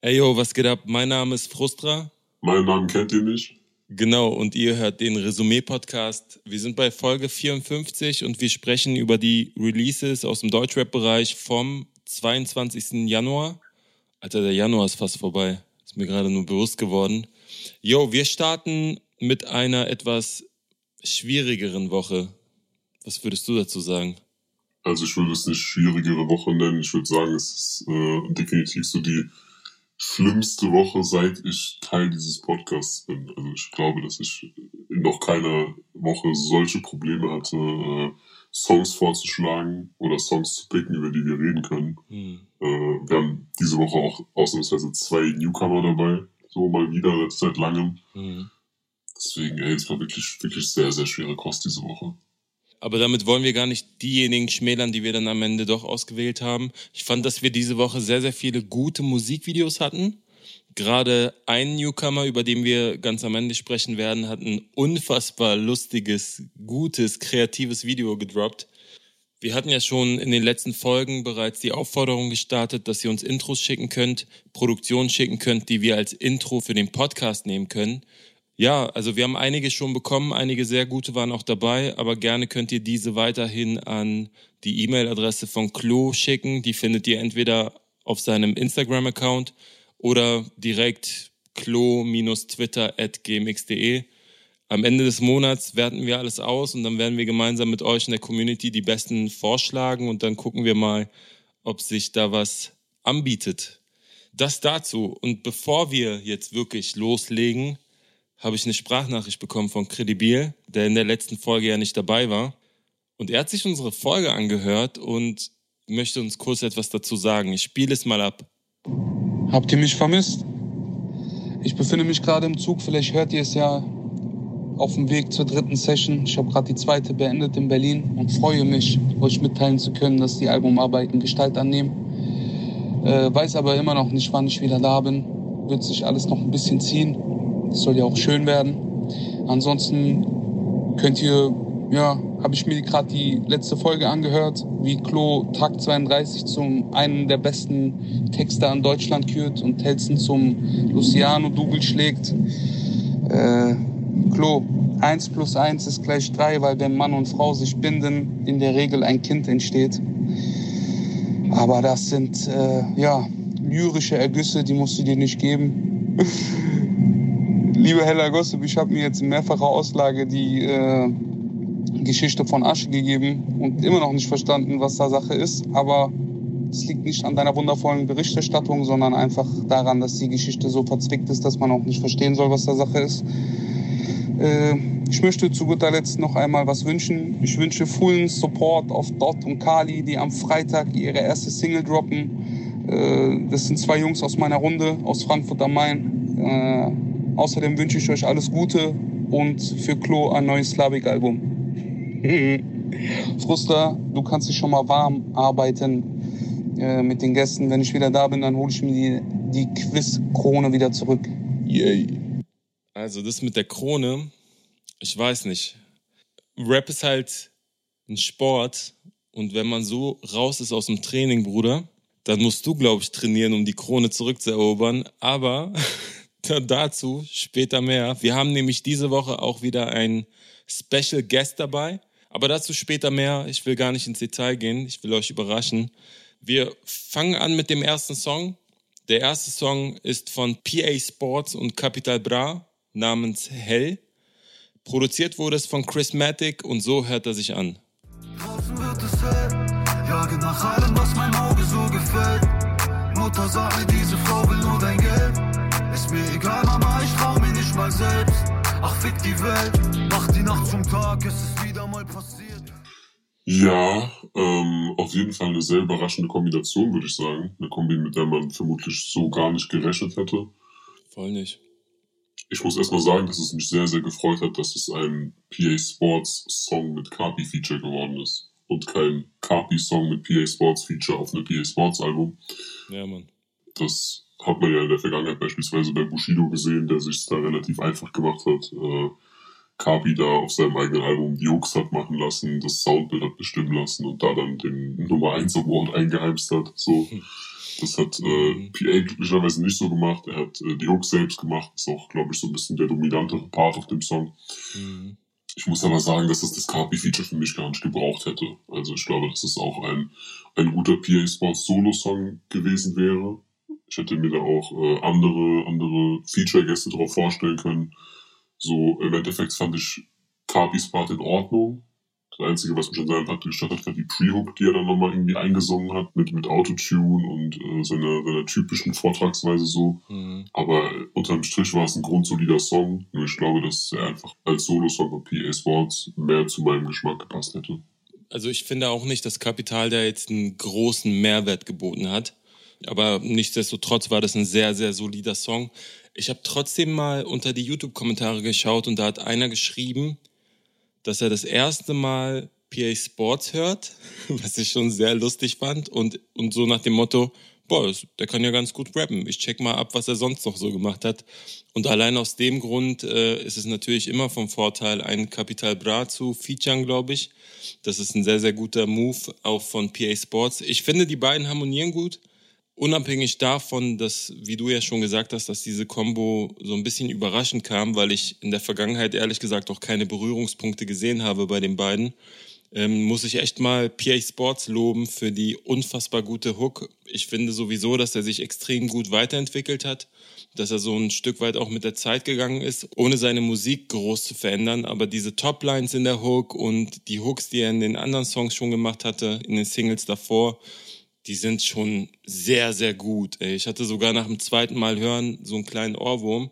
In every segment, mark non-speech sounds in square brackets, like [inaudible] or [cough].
Ey yo, was geht ab? Mein Name ist Frustra. Meinen Namen kennt ihr nicht. Genau, und ihr hört den Resümee-Podcast. Wir sind bei Folge 54 und wir sprechen über die Releases aus dem Deutschrap-Bereich vom 22. Januar. Alter, der Januar ist fast vorbei. Ist mir gerade nur bewusst geworden. Yo, wir starten mit einer etwas schwierigeren Woche. Was würdest du dazu sagen? Also ich würde es nicht schwierigere Woche nennen. Ich würde sagen, es ist äh, definitiv so die schlimmste Woche, seit ich Teil dieses Podcasts bin. Also ich glaube, dass ich in noch keiner Woche solche Probleme hatte, äh, Songs vorzuschlagen oder Songs zu picken, über die wir reden können. Hm. Äh, wir haben diese Woche auch ausnahmsweise zwei Newcomer dabei, so mal wieder seit langem. Hm. Deswegen, ey, es war wirklich, wirklich sehr, sehr schwere Kost diese Woche. Aber damit wollen wir gar nicht diejenigen schmälern, die wir dann am Ende doch ausgewählt haben. Ich fand, dass wir diese Woche sehr, sehr viele gute Musikvideos hatten. Gerade ein Newcomer, über den wir ganz am Ende sprechen werden, hat ein unfassbar lustiges, gutes, kreatives Video gedroppt. Wir hatten ja schon in den letzten Folgen bereits die Aufforderung gestartet, dass ihr uns Intros schicken könnt, Produktionen schicken könnt, die wir als Intro für den Podcast nehmen können. Ja, also wir haben einige schon bekommen, einige sehr gute waren auch dabei, aber gerne könnt ihr diese weiterhin an die E-Mail-Adresse von Klo schicken. Die findet ihr entweder auf seinem Instagram-Account oder direkt klo-twitter.gmx.de. Am Ende des Monats werten wir alles aus und dann werden wir gemeinsam mit euch in der Community die besten vorschlagen und dann gucken wir mal, ob sich da was anbietet. Das dazu. Und bevor wir jetzt wirklich loslegen, habe ich eine Sprachnachricht bekommen von Credibil, der in der letzten Folge ja nicht dabei war. Und er hat sich unsere Folge angehört und möchte uns kurz etwas dazu sagen. Ich spiele es mal ab. Habt ihr mich vermisst? Ich befinde mich gerade im Zug, vielleicht hört ihr es ja auf dem Weg zur dritten Session. Ich habe gerade die zweite beendet in Berlin und freue mich, euch mitteilen zu können, dass die Albumarbeiten Gestalt annehmen. Äh, weiß aber immer noch nicht, wann ich wieder da bin. Wird sich alles noch ein bisschen ziehen. Das soll ja auch schön werden. Ansonsten könnt ihr, ja, habe ich mir gerade die letzte Folge angehört, wie Klo Tag 32 zum einen der besten Texter in Deutschland kürt und Telzen zum Luciano Dougal schlägt. Äh, Klo, 1 plus 1 ist gleich 3, weil wenn Mann und Frau sich binden, in der Regel ein Kind entsteht. Aber das sind, äh, ja, lyrische Ergüsse, die musst du dir nicht geben. [laughs] Liebe Hella Gossip, ich habe mir jetzt in mehrfacher Auslage die äh, Geschichte von Asche gegeben und immer noch nicht verstanden, was da Sache ist. Aber es liegt nicht an deiner wundervollen Berichterstattung, sondern einfach daran, dass die Geschichte so verzwickt ist, dass man auch nicht verstehen soll, was da Sache ist. Äh, ich möchte zu guter Letzt noch einmal was wünschen. Ich wünsche vollen Support auf Dot und Kali, die am Freitag ihre erste Single droppen. Äh, das sind zwei Jungs aus meiner Runde, aus Frankfurt am Main. Äh, Außerdem wünsche ich euch alles Gute und für Klo ein neues Slavik-Album. [laughs] Frusta, du kannst dich schon mal warm arbeiten äh, mit den Gästen. Wenn ich wieder da bin, dann hole ich mir die, die Quiz-Krone wieder zurück. Yay. Also das mit der Krone, ich weiß nicht. Rap ist halt ein Sport und wenn man so raus ist aus dem Training, Bruder, dann musst du, glaube ich, trainieren, um die Krone zurückzuerobern. Aber [laughs] dazu später mehr. Wir haben nämlich diese Woche auch wieder einen Special Guest dabei. Aber dazu später mehr. Ich will gar nicht ins Detail gehen. Ich will euch überraschen. Wir fangen an mit dem ersten Song. Der erste Song ist von PA Sports und Capital Bra namens Hell. Produziert wurde es von Chris Matic und so hört er sich an. Draußen wird es hell, jage nach allem, was mein Auge so gefällt. Mutter sagt mir, diese Frau will nur dein Geld. Ist mir egal, Mama, ich trau mir nicht mal selbst. Ach, fick die Welt, mach die Nacht zum Tag, es ist wieder mal passiert. Ja, ähm, auf jeden Fall eine sehr überraschende Kombination, würde ich sagen. Eine Kombi, mit der man vermutlich so gar nicht gerechnet hätte. Voll nicht. Ich muss erstmal sagen, dass es mich sehr, sehr gefreut hat, dass es ein PA Sports Song mit Carpi Feature geworden ist. Und kein Carpi Song mit PA Sports Feature auf einem PA Sports Album. Ja, Mann. Das hat man ja in der Vergangenheit beispielsweise bei Bushido gesehen, der sich da relativ einfach gemacht hat. Äh, Kapi da auf seinem eigenen Album die Jokes hat machen lassen, das Soundbild hat bestimmen lassen und da dann den Nummer 1 Award eingeheimst hat. So. Das hat äh, Mhm. PA glücklicherweise nicht so gemacht. Er hat äh, die Hooks selbst gemacht. Ist auch, glaube ich, so ein bisschen der dominantere Part auf dem Song. Mhm. Ich muss aber sagen, dass das das Carpi-Feature für mich gar nicht gebraucht hätte. Also ich glaube, dass es auch ein, ein guter PA Sports Solo-Song gewesen wäre. Ich hätte mir da auch äh, andere, andere Feature-Gäste drauf vorstellen können. So, im Endeffekt fand ich Carpis Part in Ordnung. Das Einzige, was mich an seinem Part gestört hat, war die Pre-Hook, die er dann nochmal irgendwie eingesungen hat, mit, mit Autotune und äh, seiner, seiner typischen Vortragsweise so. Mhm. Aber unterm Strich war es ein grundsolider Song. Nur ich glaube, dass er einfach als Solo-Song von PA Sports mehr zu meinem Geschmack gepasst hätte. Also ich finde auch nicht, dass Kapital da jetzt einen großen Mehrwert geboten hat. Aber nichtsdestotrotz war das ein sehr, sehr solider Song. Ich habe trotzdem mal unter die YouTube-Kommentare geschaut und da hat einer geschrieben, dass er das erste Mal PA Sports hört, [laughs] was ich schon sehr lustig fand und, und so nach dem Motto, boah, der kann ja ganz gut rappen. Ich check mal ab, was er sonst noch so gemacht hat. Und allein aus dem Grund äh, ist es natürlich immer vom Vorteil, einen Capital Bra zu featuren, glaube ich. Das ist ein sehr, sehr guter Move, auch von PA Sports. Ich finde, die beiden harmonieren gut. Unabhängig davon, dass, wie du ja schon gesagt hast, dass diese Combo so ein bisschen überraschend kam, weil ich in der Vergangenheit ehrlich gesagt auch keine Berührungspunkte gesehen habe bei den beiden, ähm, muss ich echt mal PA Sports loben für die unfassbar gute Hook. Ich finde sowieso, dass er sich extrem gut weiterentwickelt hat, dass er so ein Stück weit auch mit der Zeit gegangen ist, ohne seine Musik groß zu verändern. Aber diese Toplines in der Hook und die Hooks, die er in den anderen Songs schon gemacht hatte, in den Singles davor, die sind schon sehr, sehr gut. Ey. Ich hatte sogar nach dem zweiten Mal hören so einen kleinen Ohrwurm.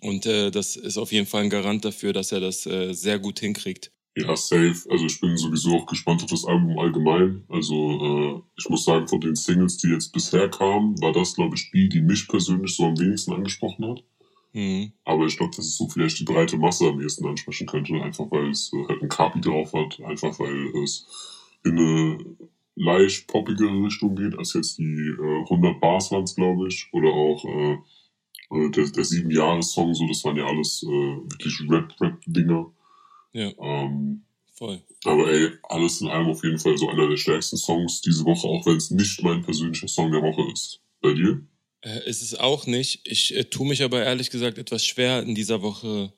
Und äh, das ist auf jeden Fall ein Garant dafür, dass er das äh, sehr gut hinkriegt. Ja, safe. Also ich bin sowieso auch gespannt auf das Album allgemein. Also äh, ich muss sagen, von den Singles, die jetzt bisher kamen, war das, glaube ich, die, die mich persönlich so am wenigsten angesprochen hat. Mhm. Aber ich glaube, dass es so vielleicht die breite Masse am ehesten ansprechen könnte, einfach weil es halt ein Kapi drauf hat, einfach weil es in eine leicht poppigere Richtung geht, als jetzt die äh, 100 Bars waren glaube ich, oder auch äh, äh, der, der sieben Jahres Song, so das waren ja alles äh, wirklich Rap-Rap-Dinger. Ja, Ähm, voll. aber ey, alles in allem auf jeden Fall so einer der stärksten Songs diese Woche, auch wenn es nicht mein persönlicher Song der Woche ist. Bei dir? Äh, ist es auch nicht. Ich äh, tue mich aber ehrlich gesagt etwas schwer, in dieser Woche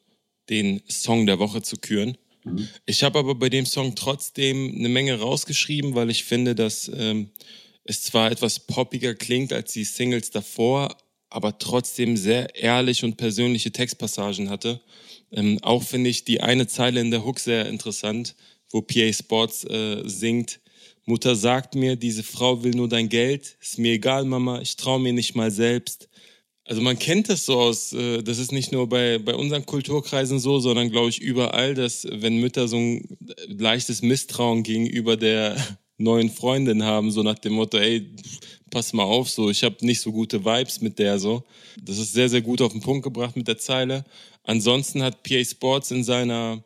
den Song der Woche zu küren. Mhm. Ich habe aber bei dem Song trotzdem eine Menge rausgeschrieben, weil ich finde, dass ähm, es zwar etwas poppiger klingt als die Singles davor, aber trotzdem sehr ehrlich und persönliche Textpassagen hatte. Ähm, auch finde ich die eine Zeile in der Hook sehr interessant, wo PA Sports äh, singt, Mutter sagt mir, diese Frau will nur dein Geld, ist mir egal, Mama, ich traue mir nicht mal selbst. Also man kennt das so aus, äh, das ist nicht nur bei, bei unseren Kulturkreisen so, sondern glaube ich überall, dass wenn Mütter so ein leichtes Misstrauen gegenüber der [laughs] neuen Freundin haben, so nach dem Motto, ey, pass mal auf, so, ich habe nicht so gute Vibes mit der so. Das ist sehr, sehr gut auf den Punkt gebracht mit der Zeile. Ansonsten hat PA Sports in seiner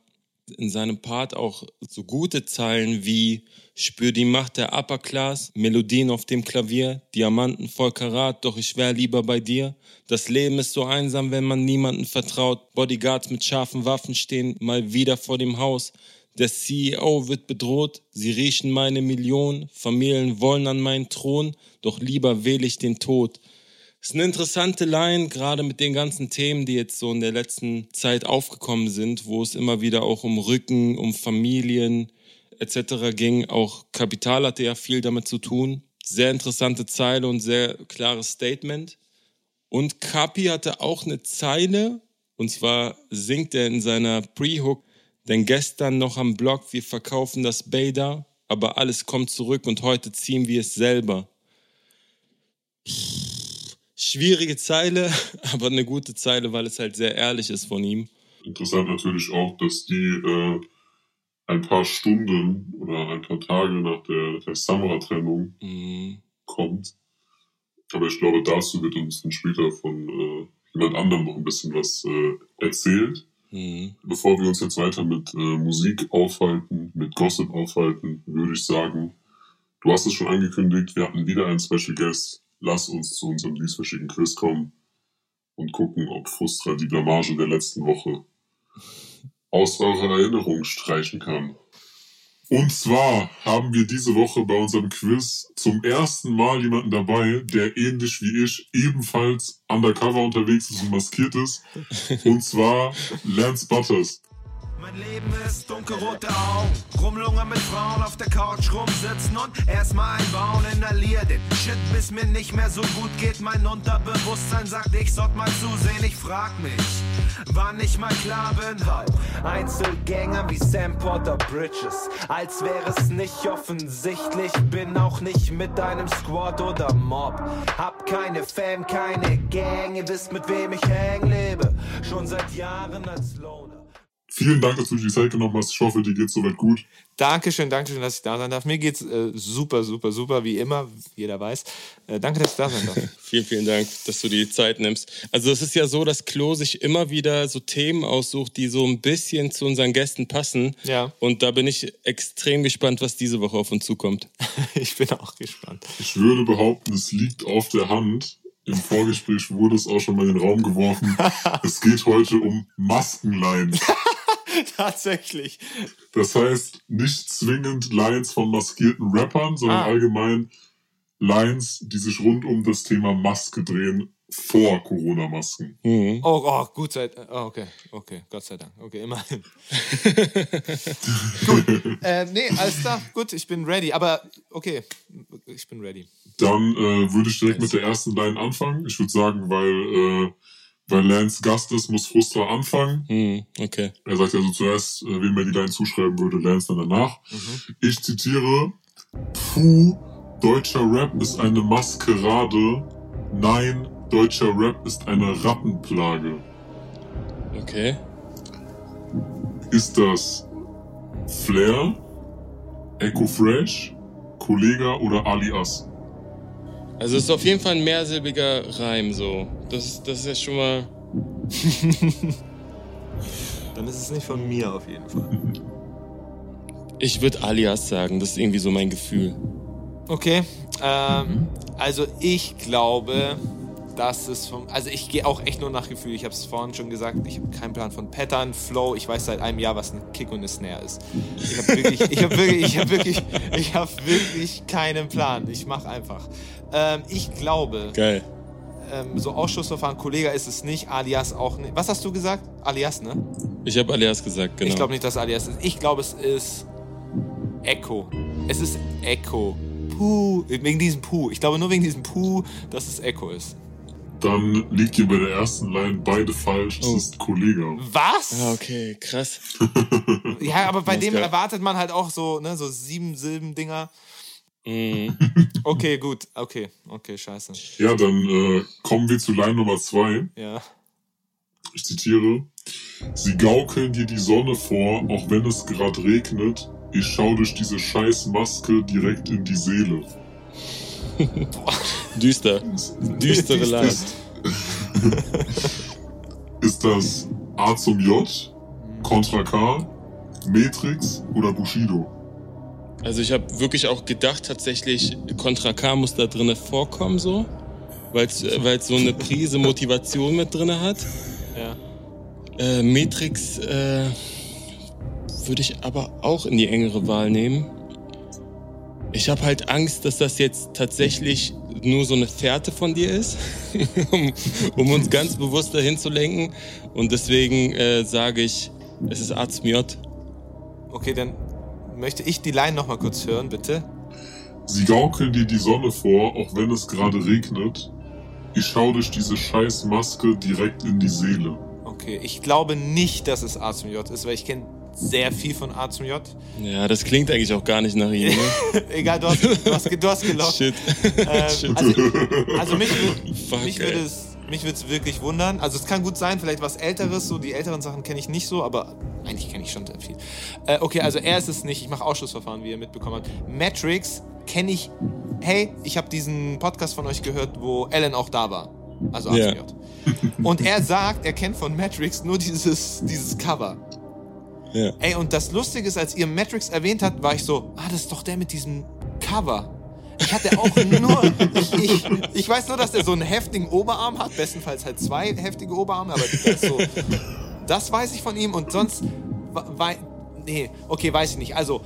in seinem Part auch so gute Zeilen wie Spür die Macht der Upper Class, Melodien auf dem Klavier, Diamanten voll Karat, doch ich wär lieber bei dir. Das Leben ist so einsam, wenn man niemanden vertraut. Bodyguards mit scharfen Waffen stehen mal wieder vor dem Haus. Der CEO wird bedroht, sie riechen meine Millionen, Familien wollen an meinen Thron, doch lieber wähle ich den Tod. Ist eine interessante Line, gerade mit den ganzen Themen, die jetzt so in der letzten Zeit aufgekommen sind, wo es immer wieder auch um Rücken, um Familien etc. ging. Auch Kapital hatte ja viel damit zu tun. Sehr interessante Zeile und sehr klares Statement. Und Kapi hatte auch eine Zeile, und zwar singt er in seiner Pre-Hook, denn gestern noch am Blog, wir verkaufen das Bader, aber alles kommt zurück und heute ziehen wir es selber. Schwierige Zeile, [laughs] aber eine gute Zeile, weil es halt sehr ehrlich ist von ihm. Interessant natürlich auch, dass die äh, ein paar Stunden oder ein paar Tage nach der, der Samra-Trennung Mhm. kommt. Aber ich glaube, dazu wird uns dann später von äh, jemand anderem noch ein bisschen was äh, erzählt. Mhm. Bevor wir uns jetzt weiter mit äh, Musik aufhalten, mit Gossip aufhalten, würde ich sagen, du hast es schon angekündigt, wir hatten wieder einen Special Guest. Lass uns zu unserem dieswöchigen Quiz kommen und gucken, ob Frustra die Blamage der letzten Woche aus eurer Erinnerung streichen kann. Und zwar haben wir diese Woche bei unserem Quiz zum ersten Mal jemanden dabei, der ähnlich wie ich ebenfalls undercover unterwegs ist und maskiert ist. Und zwar Lance Butters. Mein Leben ist dunkelrote Augen. Rumlungern mit Frauen auf der Couch rumsitzen und erstmal einbauen. Inhalier den Shit, bis mir nicht mehr so gut geht. Mein Unterbewusstsein sagt, ich sollte mal zusehen. Ich frag mich, wann ich mal klar bin. Weil Einzelgänger wie Sam Porter Bridges. Als wäre es nicht offensichtlich. Bin auch nicht mit einem Squad oder Mob. Hab keine Fam, keine Gang. Ihr wisst, mit wem ich hängen lebe. Schon seit Jahren als Loner. Vielen Dank, dass du dir die Zeit genommen hast. Ich hoffe, dir geht's soweit gut. Dankeschön, Dankeschön, dass ich da sein darf. Mir geht's äh, super, super, super, wie immer, jeder weiß. Äh, danke, dass ich da sein darf. [laughs] Vielen, vielen Dank, dass du dir die Zeit nimmst. Also es ist ja so, dass Klo sich immer wieder so Themen aussucht, die so ein bisschen zu unseren Gästen passen. Ja. Und da bin ich extrem gespannt, was diese Woche auf uns zukommt. [laughs] ich bin auch gespannt. Ich würde behaupten, es liegt auf der Hand. Im Vorgespräch wurde es auch schon mal in den Raum geworfen. [laughs] es geht heute um Maskenlein. [laughs] Tatsächlich. Das heißt, nicht zwingend Lines von maskierten Rappern, sondern Ah. allgemein Lines, die sich rund um das Thema Maske drehen, vor Corona-Masken. Mhm. Oh, oh, gut sei oh, okay, okay, Gott sei Dank. Okay, immerhin. [laughs] gut. Äh, nee, alles klar, gut, ich bin ready. Aber okay, ich bin ready. Dann äh, würde ich direkt mit der ersten Line anfangen. Ich würde sagen, weil, äh, weil Lance Gast ist, muss Frustra anfangen. Mhm. Okay. Er sagt ja so zuerst, äh, wem er die Line zuschreiben würde, Lance dann danach. Ich zitiere, Puh, deutscher Rap ist eine Maskerade. Nein, deutscher Rap ist eine Rattenplage. Okay. Ist das Flair, Echo Fresh, Kollega oder Alias? Also es ist auf jeden Fall ein mehrsilbiger Reim so. Das, das ist ja schon mal. [laughs] Dann ist es nicht von mir auf jeden Fall. Ich würde alias sagen, das ist irgendwie so mein Gefühl. Okay, ähm, also ich glaube, dass es vom. Also ich gehe auch echt nur nach Gefühl. Ich habe es vorhin schon gesagt, ich habe keinen Plan von Pattern, Flow. Ich weiß seit einem Jahr, was ein Kick und eine Snare ist. Ich habe wirklich, ich habe wirklich, ich habe wirklich, ich habe wirklich keinen Plan. Ich mache einfach. Ähm, ich glaube, Geil. ähm, so Ausschussverfahren, Kollege ist es nicht, alias auch nicht. Was hast du gesagt? Alias, ne? Ich habe alias gesagt, genau. Ich glaube nicht, dass alias ist. Ich glaube, es ist Echo. Es ist Echo. Puh, wegen diesem Puh. Ich glaube nur wegen diesem Puh, dass es Echo ist. Dann liegt ihr bei der ersten Line beide falsch. Es Oh. ist Kollega. Was? Ah, okay, krass. [laughs] Ja, aber bei Das dem geil. erwartet man halt auch so, ne, so sieben Silben-Dinger. Mhm. [laughs] Okay, gut. Okay, okay, scheiße. Ja, dann äh, kommen wir zu Line Nummer zwei. Ja. Ich zitiere. Sie gaukeln dir die Sonne vor, auch wenn es gerade regnet. Ich schau durch diese scheiß Maske direkt in die Seele. [laughs] Düster. Düstere Düster. Line. Ist, ist das A zum J, Contra K, Matrix oder Bushido? Also ich habe wirklich auch gedacht, tatsächlich, Contra K muss da drinne vorkommen, so. Weil es so eine Prise Motivation mit drinne hat. Ja. Äh, Matrix äh, würde ich aber auch in die engere Wahl nehmen. Ich habe halt Angst, dass das jetzt tatsächlich nur so eine Fährte von dir ist, [laughs] um, um uns ganz bewusst dahin zu lenken. Und deswegen äh, sage ich, es ist A zum J. Okay, dann möchte ich die Line nochmal kurz hören, bitte. Sie gaukeln dir die Sonne vor, auch wenn es gerade regnet. Ich schau durch diese scheiß Maske direkt in die Seele. Okay, ich glaube nicht, dass es A zum J ist, weil ich kenne sehr viel von A zum J. Ja, das klingt eigentlich auch gar nicht nach ihm. Ne? [laughs] Egal, du hast, du hast, du hast gelockt. [laughs] Shit. Ähm, [laughs] Shit. also, also mich, Fuck, mich würde es mich würde es wirklich wundern. Also es kann gut sein, vielleicht was Älteres, so die älteren Sachen kenne ich nicht so, aber eigentlich kenne ich schon sehr viel. Äh, okay, also er ist es nicht. Ich mache Ausschlussverfahren, wie ihr mitbekommen habt. Matrix kenne ich. Hey, ich habe diesen Podcast von euch gehört, wo Ellen auch da war. Also Ja. ACJ. Und er sagt, er kennt von Matrix nur dieses, dieses Cover. Ja. Ey, und das Lustige ist, als ihr Matrix erwähnt habt, war ich so, ah, das ist doch der mit diesem Cover. Ich hatte auch nur, [laughs] ich, ich, ich weiß nur, dass der so einen heftigen Oberarm hat, bestenfalls halt zwei heftige Oberarme, aber der ist so, das weiß ich von ihm und sonst, wei- nee, okay, weiß ich nicht. Also,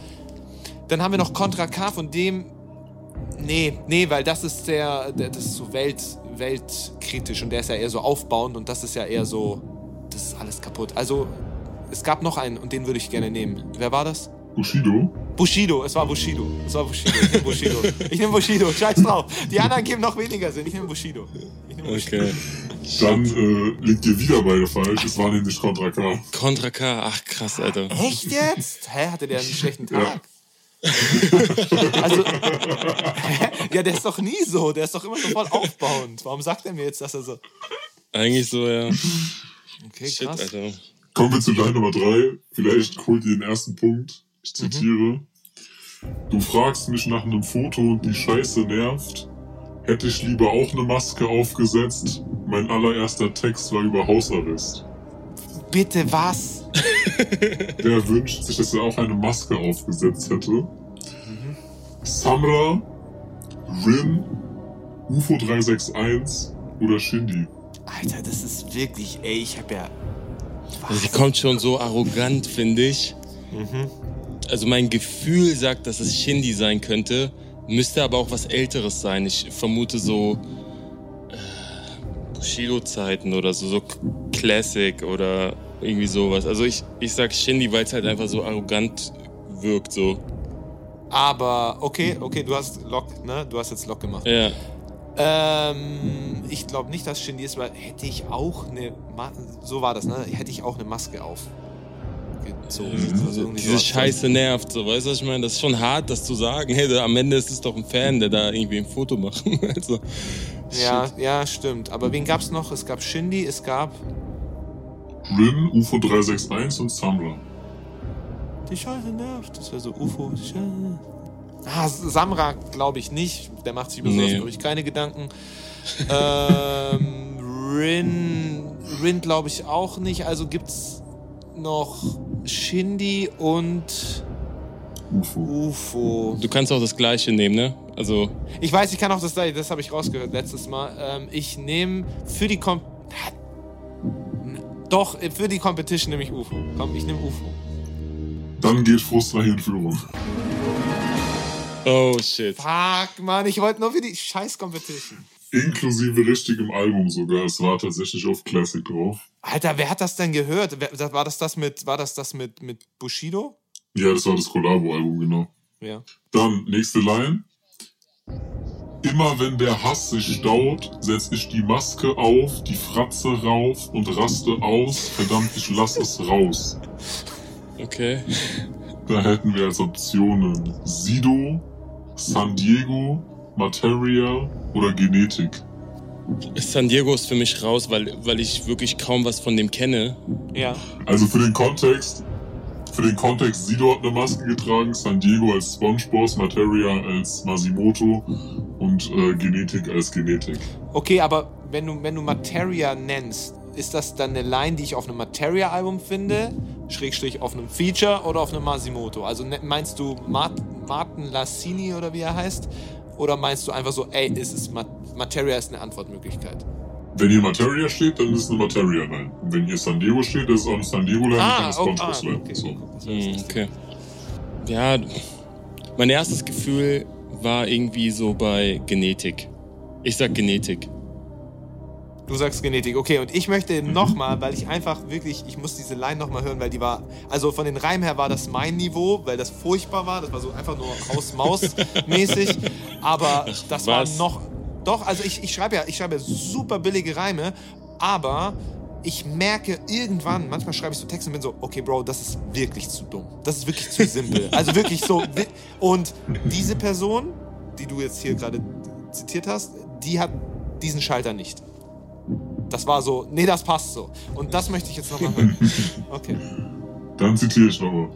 Dann haben wir noch Contra K, von dem. Nee, nee, weil das ist sehr. der- Das ist so Welt, weltkritisch und der ist ja eher so aufbauend und das ist ja eher so. Das ist alles kaputt. Also, es gab noch einen und den würde ich gerne nehmen. Wer war das? Bushido? Bushido, es war Bushido. Es war Bushido. Ich nehme Bushido. Ich nehme Bushido. Scheiß drauf. Die anderen geben noch weniger Sinn. Ich nehme Bushido. Ich nehm Bushido. Okay. Dann äh, liegt ihr wieder beide falsch. Es war nämlich Contra K. Contra K, ach krass, Alter. Echt jetzt? Hä, hatte der einen schlechten Ja. Tag? also, hä? ja, der ist doch nie so. Der ist doch immer so voll aufbauend. Warum sagt er mir jetzt, dass er so. Eigentlich so, ja. Okay, Shit, krass. Alter. Kommen wir zu Line Nummer drei. Vielleicht holt ihr den ersten Punkt. Ich zitiere. Du fragst mich nach einem Foto und die Scheiße nervt. Hätte ich lieber auch eine Maske aufgesetzt. Mein allererster Text war über Hausarrest. Bitte was? [laughs] Der wünscht sich, dass er auch eine Maske aufgesetzt hätte. Samra, Rin, UFO 361 oder Shindy. Alter, das ist wirklich, ey, ich hab ja. Also die kommt schon so arrogant, finde ich. Also mein Gefühl sagt, dass es Shindy sein könnte, müsste aber auch was Älteres sein. Ich vermute so äh, Bushido-Zeiten oder so, so Classic oder irgendwie sowas. Also ich, ich sag Shindy, weil es halt einfach so arrogant wirkt so. Aber, okay, okay, du hast Lock, ne? Du hast jetzt Lock gemacht. Ja. Ähm, ich glaube nicht, dass Shindy ist, weil hätte ich auch eine, Ma so war das, ne? Hätte ich auch eine Maske auf. Gezogen. Also irgendwie Diese so- Scheiße nervt, so, weißt du, was ich meine? Das ist schon hart, das zu sagen. Hey, da, am Ende ist es doch ein Fan, der da irgendwie ein Foto macht. [laughs] also, Ja, shit. ja, stimmt. Aber wen gab's noch? Es gab Shindy, es gab Rin, UFO 361 und Samra. Die Scheiße nervt. Das wäre so UFO. Die Scheiße. Ah, Samra glaube ich nicht. Der macht sich über sowas, Nee. glaube ich, keine Gedanken. [laughs] ähm, Rin, Rin glaube ich auch nicht. Also gibt's noch Shindy und UFO. UFO. Du kannst auch das gleiche nehmen, ne? Also, Ich weiß, ich kann auch das gleiche. Das habe ich rausgehört letztes Mal. Ähm, ich nehme für die Kom Doch, für die Competition nehme ich UFO. Komm, ich nehme UFO. Dann geht Frustra hier in Führung. Oh shit. Fuck, Mann, ich wollte nur für die scheiß Competition. Inklusive richtigem Album sogar. Es war tatsächlich auf Classic drauf. Alter, wer hat das denn gehört? War das das mit, war das das mit, mit Bushido? Ja, das war das Collabo-Album, genau. Ja. Dann, nächste Line. Immer wenn der Hass sich staut, setz ich die Maske auf, die Fratze rauf und raste aus. Verdammt, ich lass es raus. Okay. Da hätten wir als Optionen Sido, San Diego, Materia oder Genetik. San Diego ist für mich raus, weil, weil ich wirklich kaum was von dem kenne. Ja. Also für den Kontext, für den Kontext, Sido hat eine Maske getragen, San Diego als Spongeboss, Materia als Masimoto und äh, Genetik als Genetik. Okay, aber wenn du, wenn du Materia nennst, ist das dann eine Line, die ich auf einem Materia-Album finde, Schrägstrich auf einem Feature oder auf einem Masimoto? Also ne- meinst du Mart Martin Lassini oder wie er heißt? Oder meinst du einfach so, ey, ist es Ma Materia ist eine Antwortmöglichkeit? Wenn hier Materia steht, dann ist es eine Materia-Line. Und wenn hier San Diego steht, dann ist es auch eine San Diego-Line Ah, und keine ah, Spongeboss-Line. okay. So. Das Hm, okay. Ja, mein erstes Gefühl war irgendwie so bei Genetik. Ich sag Genetik. Du sagst Genetik, okay. Und ich möchte nochmal, weil ich einfach wirklich, ich muss diese Line nochmal hören, weil die war, also von den Reimen her war das mein Niveau, weil das furchtbar war. Das war so einfach nur Haus-Maus-mäßig. Aber das war was? noch, doch, also ich, ich schreibe ja, ich schreibe ja super billige Reime, aber ich merke irgendwann, manchmal schreibe ich so Texte und bin so, okay, Bro, das ist wirklich zu dumm. Das ist wirklich zu simpel. [laughs] Also wirklich so. Und diese Person, die du jetzt hier gerade zitiert hast, die hat diesen Schalter nicht. Das war so, nee, das passt so. Und das möchte ich jetzt nochmal hören. [laughs] Okay. Dann zitiere ich nochmal.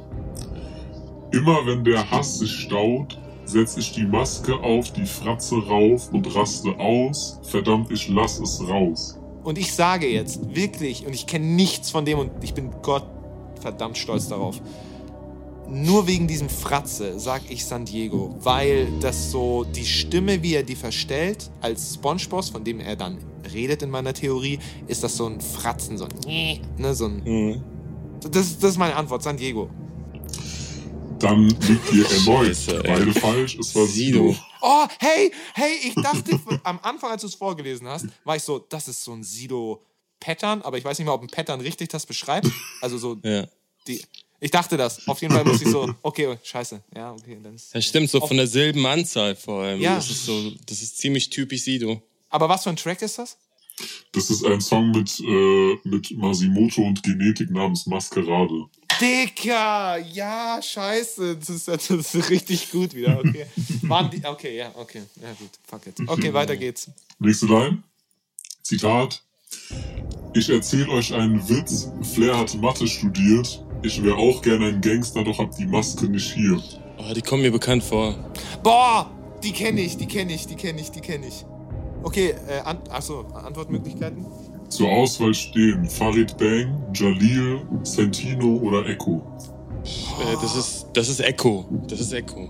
Immer wenn der Hass sich staut, setz ich die Maske auf, die Fratze rauf und raste aus. Verdammt, ich lass es raus. Und ich sage jetzt wirklich, und ich kenne nichts von dem und ich bin Gott verdammt stolz darauf. Nur wegen diesem Fratze sag ich San Diego, weil das so die Stimme, wie er die verstellt, als Spongeboss, von dem er dann redet in meiner Theorie, ist das so ein Fratzen, so ein, ne, so ein Hm. das, das ist meine Antwort, San Diego. Dann liegt ihr erneut beide falsch. Es war Sido. Sido. Oh, hey, hey, ich dachte am Anfang, als du es vorgelesen hast, war ich so, das ist so ein Sido-Pattern, aber ich weiß nicht mal, ob ein Pattern richtig das beschreibt. Also so, Ja. die. Ich dachte das. Auf jeden Fall muss ich so, [laughs] okay, oh, scheiße. Ja, okay, dann ist. Das stimmt, so von der Silbenanzahl vor allem. Ja. Das ist so, das ist ziemlich typisch Sido. Aber was für ein Track ist das? Das ist ein Song mit, äh, mit Masimoto und Genetik namens Maskerade. Dicker! Ja, scheiße. Das ist, das ist richtig gut wieder. Okay. [laughs] Waren die, okay, ja, okay. Ja, gut. Fuck it. Okay, weiter geht's. Nächste Line. Zitat. Ich erzähle euch einen Witz. Flair hat Mathe studiert. Ich wäre auch gerne ein Gangster, doch hab die Maske nicht hier. Oh, die kommen mir bekannt vor. Boah! Die kenne ich, die kenne ich, die kenne ich, die kenne ich. Okay, äh, an, achso, Antwortmöglichkeiten? Zur Auswahl stehen Farid Bang, Jalil, Santino oder Echo. Äh, das ist, das ist Echo. Das ist Echo.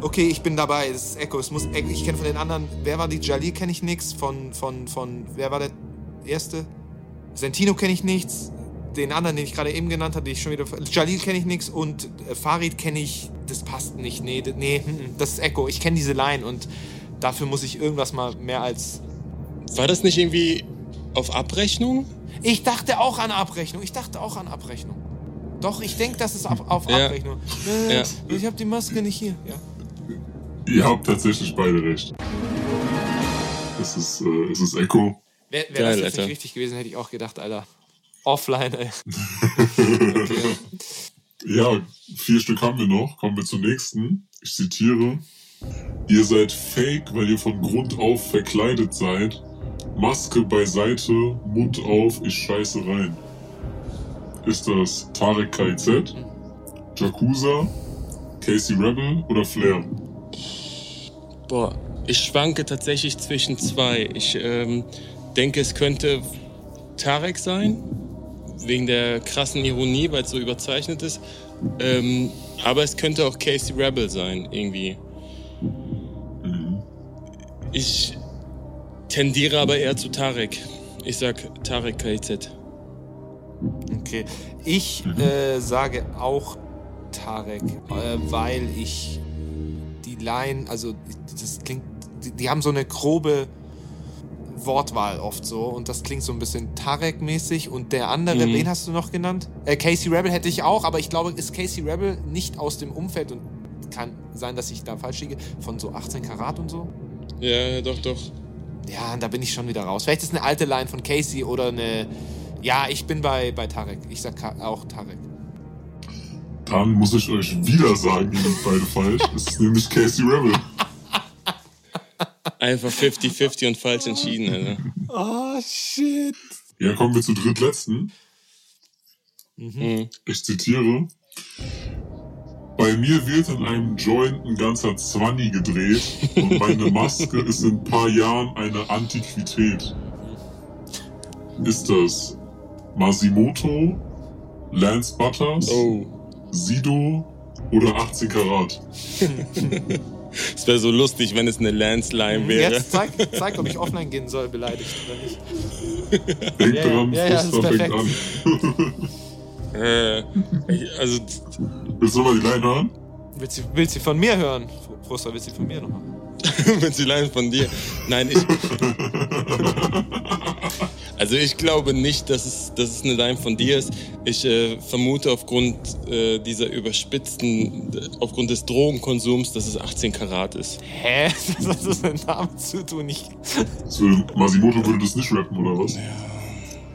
Okay, ich bin dabei. Das ist Echo. Es muss Echo. Ich kenne von den anderen. Wer war die Jalil? Kenne ich nichts. Von, von, von. Wer war der erste? Sentino kenne ich nichts. Den anderen, den ich gerade eben genannt habe, den ich schon wieder. Jalil kenne ich nichts. Und äh, Farid kenne ich. Das passt nicht. Nee, nee, hm, hm, das ist Echo. Ich kenne diese Line und dafür muss ich irgendwas mal mehr als. War das nicht irgendwie auf Abrechnung? Ich dachte auch an Abrechnung. Ich dachte auch an Abrechnung. Doch, ich denke, das ist auf, auf Ja. Abrechnung. Äh, Ja. Ich habe die Maske nicht hier. Ja. Ihr habt tatsächlich beide recht. Es ist, äh, es ist Echo. Wäre wär das jetzt Alter. nicht richtig gewesen, hätte ich auch gedacht, Alter. Offline, ey. okay. [laughs] Ja, vier Stück haben wir noch. Kommen wir zur nächsten. Ich zitiere. Ihr seid fake, weil ihr von Grund auf verkleidet seid. Maske beiseite, Mund auf, ich scheiße rein. Ist das Tarek KIZ, Jakuza, Casey Rebel oder Flair? Boah, ich schwanke tatsächlich zwischen zwei. Ich ähm, denke, es könnte Tarek sein, wegen der krassen Ironie, weil es so überzeichnet ist. Ähm, aber es könnte auch Casey Rebel sein, irgendwie. Ich tendiere aber eher zu Tarek. Ich sag Tarek KIZ. okay. Ich äh, sage auch Tarek, äh, weil ich die Line, also das klingt, die, die haben so eine grobe Wortwahl oft so und das klingt so ein bisschen Tarek-mäßig und der andere, Mhm. wen hast du noch genannt? Äh, Casey Rebel hätte ich auch, aber ich glaube, ist Casey Rebel nicht aus dem Umfeld und kann sein, dass ich da falsch liege, von so 18 Karat und so? Ja, doch, doch. Ja, da bin ich schon wieder raus. Vielleicht ist eine alte Line von Casey oder eine. Ja, ich bin bei, bei Tarek. Ich sag auch Tarek. Dann muss ich euch wieder sagen, ihr seid beide falsch. Es ist nämlich Casey Rebel. Einfach 50-50 und falsch entschieden, Alter. Oh, shit. Ja, kommen wir zur drittletzten. Mhm. Ich zitiere. Bei mir wird in einem Joint ein ganzer Zwanni gedreht und meine Maske ist in ein paar Jahren eine Antiquität. Ist das Masimoto, Lance Butters, Oh. Sido oder 18 Karat? [laughs] Es wäre so lustig, wenn es eine Landslime wäre. Jetzt zeig, zeig, ob ich offline gehen soll, beleidigt oder nicht. Denkt Ja, dran, ja, ja, das ist perfekt. an. [laughs] Äh, ich, also, Willst du nochmal die Line hören? Willst du, willst du von mir hören? Froster, willst du von mir nochmal? [laughs] wenn sie Line von dir. Nein, ich. [laughs] Also ich glaube nicht, dass es, dass es eine Line von dir ist. Ich äh, vermute aufgrund äh, dieser überspitzten, aufgrund des Drogenkonsums, dass es 18 Karat ist. Hä? [laughs] Was hat das mit dem Namen zu tun? Ich, würde- Masimoto würde das nicht rappen, oder was?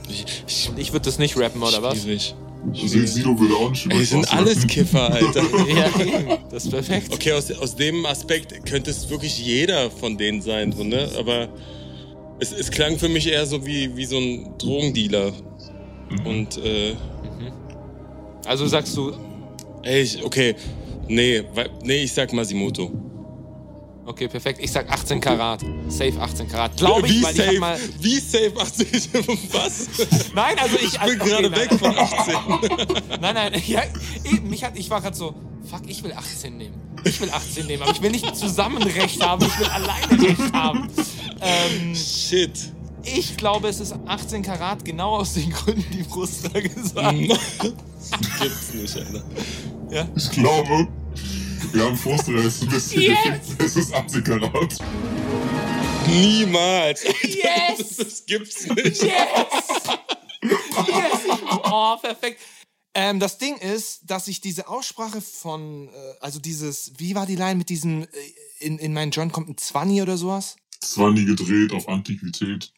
Ich, ich, ich würde das nicht rappen, oder was? Schwierig. Also Sido würde auch nicht Ey, sind alles. Kiffer, Alter. [laughs] Ja. Das ist perfekt. Okay, aus, aus dem Aspekt könnte es wirklich jeder von denen sein, so, ne? aber es, es klang für mich eher so wie, wie so ein Drogendealer. Und, äh, Also sagst du, ey, ich, okay, nee, nee, ich sag Masimoto. okay, perfekt. Ich sag 18 Karat. Safe 18 Karat. Glaube ich, wie weil ich safe, mal. wie safe 18, [laughs] was? Nein, also ich. Ich bin okay, gerade nein. weg von 18. [laughs] Nein, nein, ja, eben, mich hat, ich war gerade so, fuck, ich will 18 nehmen. Ich will 18 nehmen, aber ich will nicht zusammen Recht haben, ich will alleine Recht haben. Ähm, Shit. ich glaube, es ist 18 Karat, genau aus den Gründen, die Frustra gesagt hat. Gibt's nicht, Alter. Ja. Ich glaube, wir haben Frustra jetzt ein bisschen Yes! gefickt. Es ist Antikarrat. Niemals. Yes! [laughs] Das gibt's nicht. Yes! Yes! [laughs] Oh, perfekt. Ähm, das Ding ist, dass ich diese Aussprache von, äh, also dieses, wie war die Line mit diesem, äh, in, in meinen Joint kommt ein Zwanni oder sowas? Nie gedreht auf Antiquität.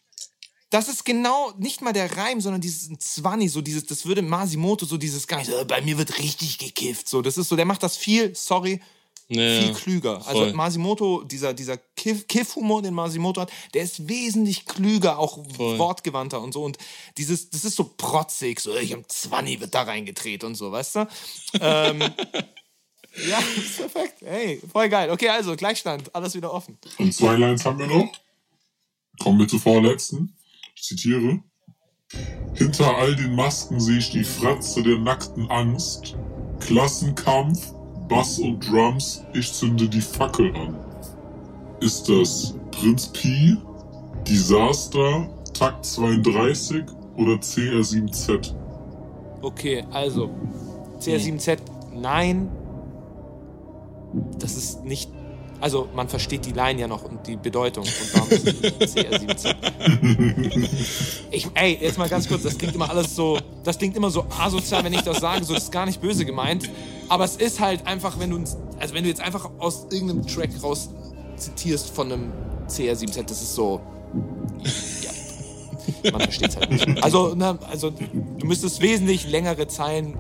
Das ist genau nicht mal der Reim, sondern dieses Zwanni, so dieses, das würde Masimoto so dieses gar nicht, äh, bei mir wird richtig gekifft. So, das ist so, der macht das viel, sorry, Ja, viel klüger. voll. Also Masimoto, dieser, dieser Kiff- Kiff-Humor, den Masimoto hat, der ist wesentlich klüger, auch Voll. wortgewandter und so. Und dieses, das ist so protzig, so ich am Zwanni wird da reingedreht und so, weißt du? Ähm, [laughs] ja, ist [laughs] perfekt. Hey, voll geil. Okay, also Gleichstand, alles wieder offen. Und zwei Lines haben wir noch. Kommen wir zur vorletzten. Ich zitiere. Hinter all den Masken sehe ich die Fratze der nackten Angst. Klassenkampf, Bass und Drums, ich zünde die Fackel an. Ist das Prinz Pi, Disaster, Takt 32 oder CR7Z? Okay, also CR7Z, nein. Das ist nicht. Also man versteht die Line ja noch und die Bedeutung und darum ist es CR7Z. Ich, ey, jetzt mal ganz kurz, das klingt immer alles so, das klingt immer so asozial, wenn ich das sage, so das ist gar nicht böse gemeint. Aber es ist halt einfach, wenn du, also wenn du jetzt einfach aus irgendeinem Track raus zitierst von einem CR7Z, das ist so, ja, man versteht es halt nicht. Also, na, also du müsstest wesentlich längere Zeilen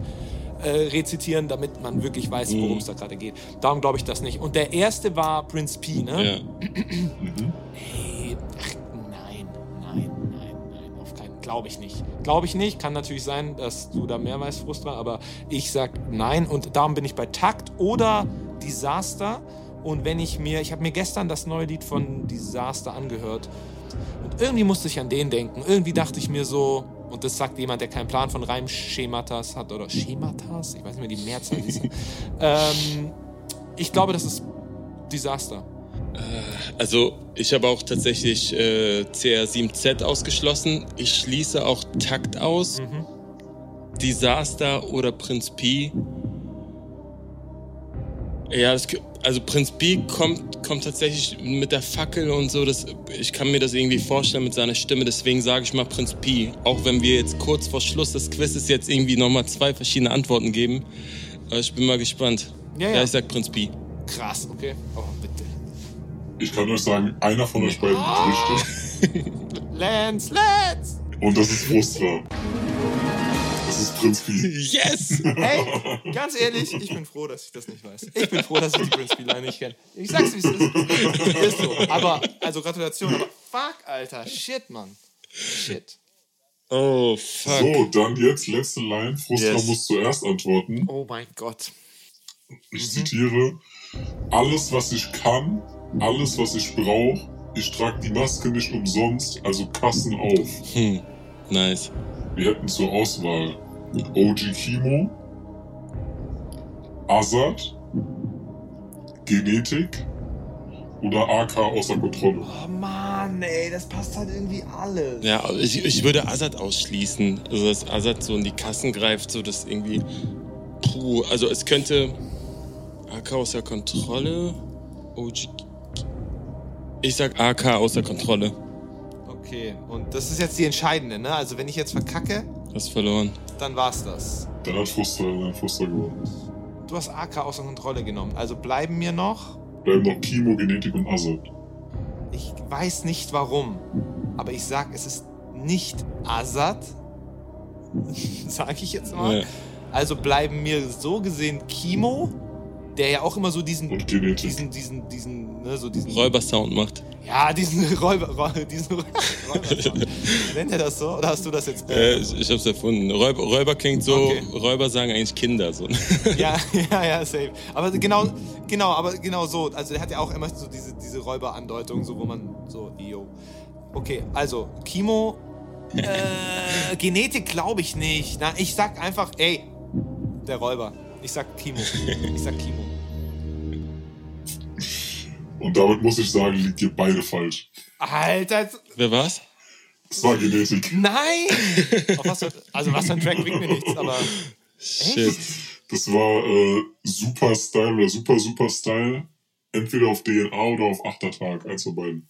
äh, rezitieren, damit man wirklich weiß, worum es da gerade geht. Darum glaube ich das nicht. Und der erste war Prince P, ne? Ja. Hey, ach, nein, nein, nein, nein, auf keinen. Glaube ich nicht. Glaube ich nicht. Kann natürlich sein, dass du da mehr weißt, Frustra, aber ich sag nein und darum bin ich bei Takt oder Disaster. Und wenn ich mir, ich habe mir gestern das neue Lied von Disaster angehört und irgendwie musste ich an den denken. Irgendwie dachte ich mir so, und das sagt jemand, der keinen Plan von Reimschematas hat oder Schematas, ich weiß nicht mehr, die Mehrzahl ist. [laughs] ähm, ich glaube, das ist Disaster. Also ich habe auch tatsächlich äh, CR7Z ausgeschlossen. Ich schließe auch Takt aus. Mhm. Disaster oder Prinz Pi. Ja, das, also Prinz Pi kommt, kommt tatsächlich mit der Fackel und so. Das, ich kann mir das irgendwie vorstellen mit seiner Stimme. Deswegen sage ich mal Prinz Pi. Auch wenn wir jetzt kurz vor Schluss des Quizzes jetzt irgendwie nochmal zwei verschiedene Antworten geben. Aber ich bin mal gespannt. Ja, ja. ich sag Prinz Pi. Krass, okay. Oh, bitte. Ich kann euch sagen, einer von euch beiden ist richtig. [laughs] Lance, Lance! Und das ist Frustra. Pi. [laughs] Yes! Hey, ganz ehrlich, ich bin froh, dass ich das nicht weiß. Ich bin froh, dass ich die Prince Line nicht kenne. Ich sag's, wie es ist. Ist so. Aber, also Gratulation, aber fuck, Alter. Shit, Mann. Shit. Oh, fuck. So, dann jetzt letzte Line. Frustra Yes. muss zuerst antworten. Oh mein Gott. Ich zitiere. Alles, was ich kann, alles, was ich brauche, ich trage die Maske nicht umsonst, also Kassen auf. Hm. Nice. Wir hätten zur Auswahl OG Kimo, Azad, Genetik oder AK außer Kontrolle. Oh Mann, ey, das passt halt irgendwie alles. Ja, ich, ich würde Assad ausschließen. Also, dass Assad so in die Kassen greift, so dass irgendwie. Puh, also es könnte. AK außer Kontrolle. OG. Ich sag AK außer Kontrolle. Okay, und das ist jetzt die entscheidende, ne? Also, wenn ich jetzt verkacke, Hast verloren. Dann war's das. Dann hat Fuster, dann hat Fuster gewonnen. Du hast AK außer Kontrolle genommen. Also bleiben mir noch. Bleiben noch Kimo, Genetik und Azad. Ich weiß nicht warum, aber ich sag, es ist nicht Azad. [laughs] sag ich jetzt mal. Ja. Also bleiben mir so gesehen Kimo, der ja auch immer so diesen, diesen, diesen, diesen, ne, so diesen, Räubersound macht. ja, diesen [laughs] Räuber, Räuber diesen [laughs] Räuber. Nennt er das so? Oder hast du das jetzt? Äh, ich, ich hab's erfunden. Räuber, Räuber klingt so. Okay. Räuber sagen eigentlich Kinder. So. [laughs] Ja, ja, ja, safe. Aber genau, genau, aber genau so. Also der hat ja auch immer so diese, diese Räuberandeutung, so wo man so, yo. Okay, also Kimo, äh, Genetik glaube ich nicht. Na, ich sag einfach, ey, der Räuber. Ich sag Kimo. Ich sag Kimo. Und damit muss ich sagen, liegt ihr beide falsch. Alter, Wer war's? Es war Genetik. nein! Was also was für ein Track bringt mir nichts, aber Shit. Das war äh, Super Style oder Super Super Style. Entweder auf DNA oder auf Achtertag, eins von beiden.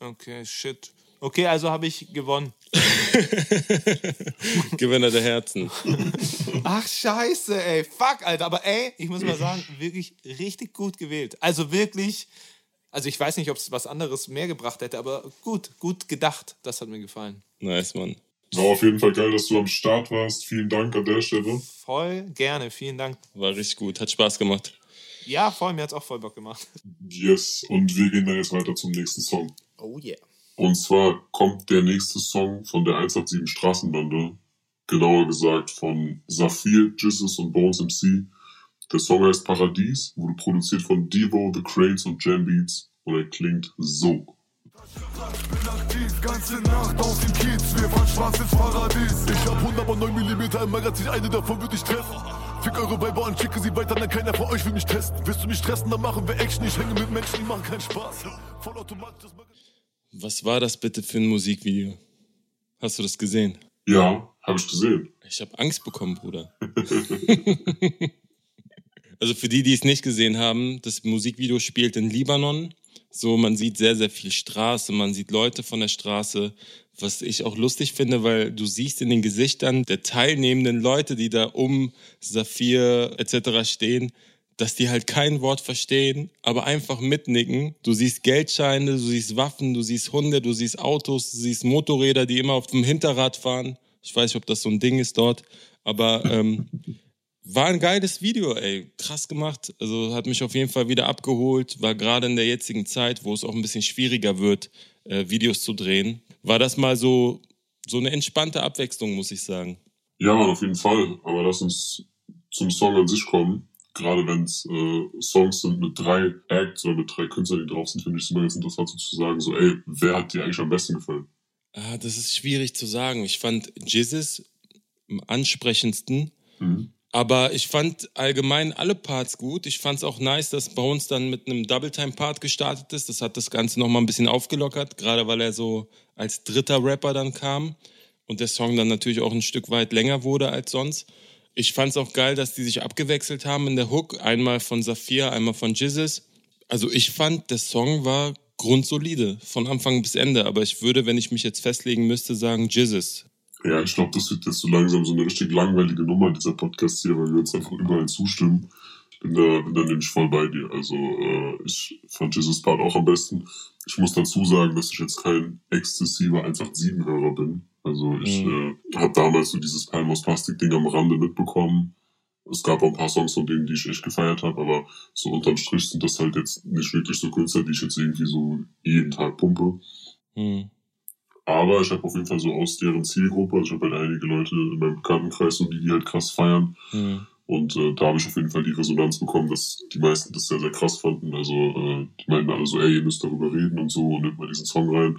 Okay, shit. Okay, also habe ich gewonnen. [laughs] Gewinner der Herzen. Ach, scheiße, ey. Fuck, Alter. Aber ey, ich muss mal sagen, wirklich richtig gut gewählt. Also wirklich, also ich weiß nicht, ob es was anderes mehr gebracht hätte, aber gut, gut gedacht. Das hat mir gefallen. Nice, Mann. War auf jeden Fall geil, dass du am Start warst. Vielen Dank an der Stelle. Voll gerne, vielen Dank. War richtig gut, hat Spaß gemacht. Ja, voll, mir hat es auch voll Bock gemacht. Yes, und wir gehen dann jetzt weiter zum nächsten Song. Oh yeah. Und zwar kommt der nächste Song von der 187 Straßenbande. Genauer gesagt von Saphir, Jesus und Bones MC. Der Song heißt Paradies, wurde produziert von Devo, The Crates und Jam Beats und er klingt so. bin aktiv, ganze Nacht auf dem Kiez, wir fahren schwarz ins Paradies. Ich hab 109 mm im Magazin, eine davon würde ich treffen. Fick eure Weiber und schicke sie weiter, denn keiner von euch will mich testen. Willst du mich stressen, dann machen wir Action. Ich hänge mit Menschen, die machen keinen Spaß. Vollautomatisch das Magazin. Was war das bitte für ein Musikvideo? Hast du das gesehen? Ja, habe ich gesehen. Ich habe Angst bekommen, Bruder. [laughs] also für die, die es nicht gesehen haben, das Musikvideo spielt in Libanon. So, man sieht sehr, sehr viel Straße, man sieht Leute von der Straße, was ich auch lustig finde, weil du siehst in den Gesichtern der teilnehmenden Leute, die da um Saphir etc. stehen, dass die halt kein Wort verstehen, aber einfach mitnicken. Du siehst Geldscheine, du siehst Waffen, du siehst Hunde, du siehst Autos, du siehst Motorräder, die immer auf dem Hinterrad fahren. Ich weiß nicht, ob das so ein Ding ist dort, aber ähm, war ein geiles Video, ey. Krass gemacht. Also hat mich auf jeden Fall wieder abgeholt. War gerade in der jetzigen Zeit, wo es auch ein bisschen schwieriger wird, äh, Videos zu drehen. War das mal so, so eine entspannte Abwechslung, muss ich sagen. Ja, Mann, auf jeden Fall. Aber lass uns zum Song an sich kommen. Gerade wenn es äh, Songs sind mit drei Acts oder mit drei Künstlern, die drauf sind, finde ich es immer ganz interessant so zu sagen, so, ey, wer hat dir eigentlich am besten gefallen? Ah, das ist schwierig zu sagen. Ich fand Jizzes am ansprechendsten. Mhm. Aber ich fand allgemein alle Parts gut. Ich fand es auch nice, dass Bones dann mit einem Double-Time-Part gestartet ist. Das hat das Ganze nochmal ein bisschen aufgelockert, gerade weil er so als dritter Rapper dann kam und der Song dann natürlich auch ein Stück weit länger wurde als sonst. Ich fand es auch geil, dass die sich abgewechselt haben in der Hook. Einmal von Saphir, einmal von Jizzes. Also ich fand, der Song war grundsolide, von Anfang bis Ende. Aber ich würde, wenn ich mich jetzt festlegen müsste, sagen Jizzes. Ja, ich glaube, das wird jetzt so langsam so eine richtig langweilige Nummer, dieser Podcast hier, weil wir uns einfach überall zustimmen. Bin da, bin da nämlich voll bei dir. Also, äh, ich fand Jesus Part auch am besten. Ich muss dazu sagen, dass ich jetzt kein exzessiver 187-Hörer bin. Also, ich Mhm. äh, habe damals so dieses Palmos Plastik-Ding am Rande mitbekommen. Es gab auch ein paar Songs von denen, die ich echt gefeiert habe, aber so unterm Strich sind das halt jetzt nicht wirklich so Künstler, die ich jetzt irgendwie so jeden Tag pumpe. Hm. Aber ich habe auf jeden Fall so aus deren Zielgruppe, also ich habe halt einige Leute in meinem Bekanntenkreis, so die, die halt krass feiern. Hm. Und äh, da habe ich auf jeden Fall die Resonanz bekommen, dass die meisten das sehr, sehr krass fanden. Also äh, die meinten alle so, ey, ihr müsst darüber reden und so und nimmt mal diesen Song rein.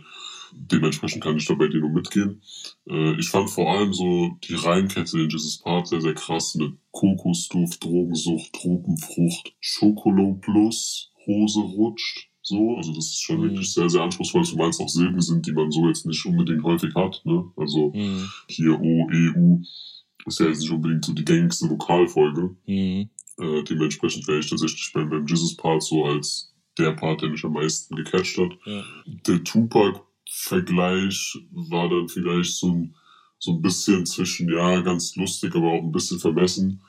Dementsprechend kann ich da bei dir nur mitgehen. Äh, ich fand vor allem so die Reinkette in dieses Part sehr, sehr krass mit Kokosduft, Drogensucht, Tropenfrucht, Schokolo plus, Hose rutscht. So, also das ist schon Mhm. wirklich sehr, sehr anspruchsvoll, zumal es auch Silben sind, die man so jetzt nicht unbedingt häufig hat. Ne? Also Hm. hier O, E, U ist ja jetzt nicht unbedingt so die gängigste Vokalfolge. Hm. Äh, dementsprechend wäre ich tatsächlich beim, beim Jesus-Part so als der Part, der mich am meisten gecatcht hat. Ja. Der Tupac-Vergleich war dann vielleicht so ein, so ein bisschen zwischen, ja, ganz lustig, aber auch ein bisschen vermessen.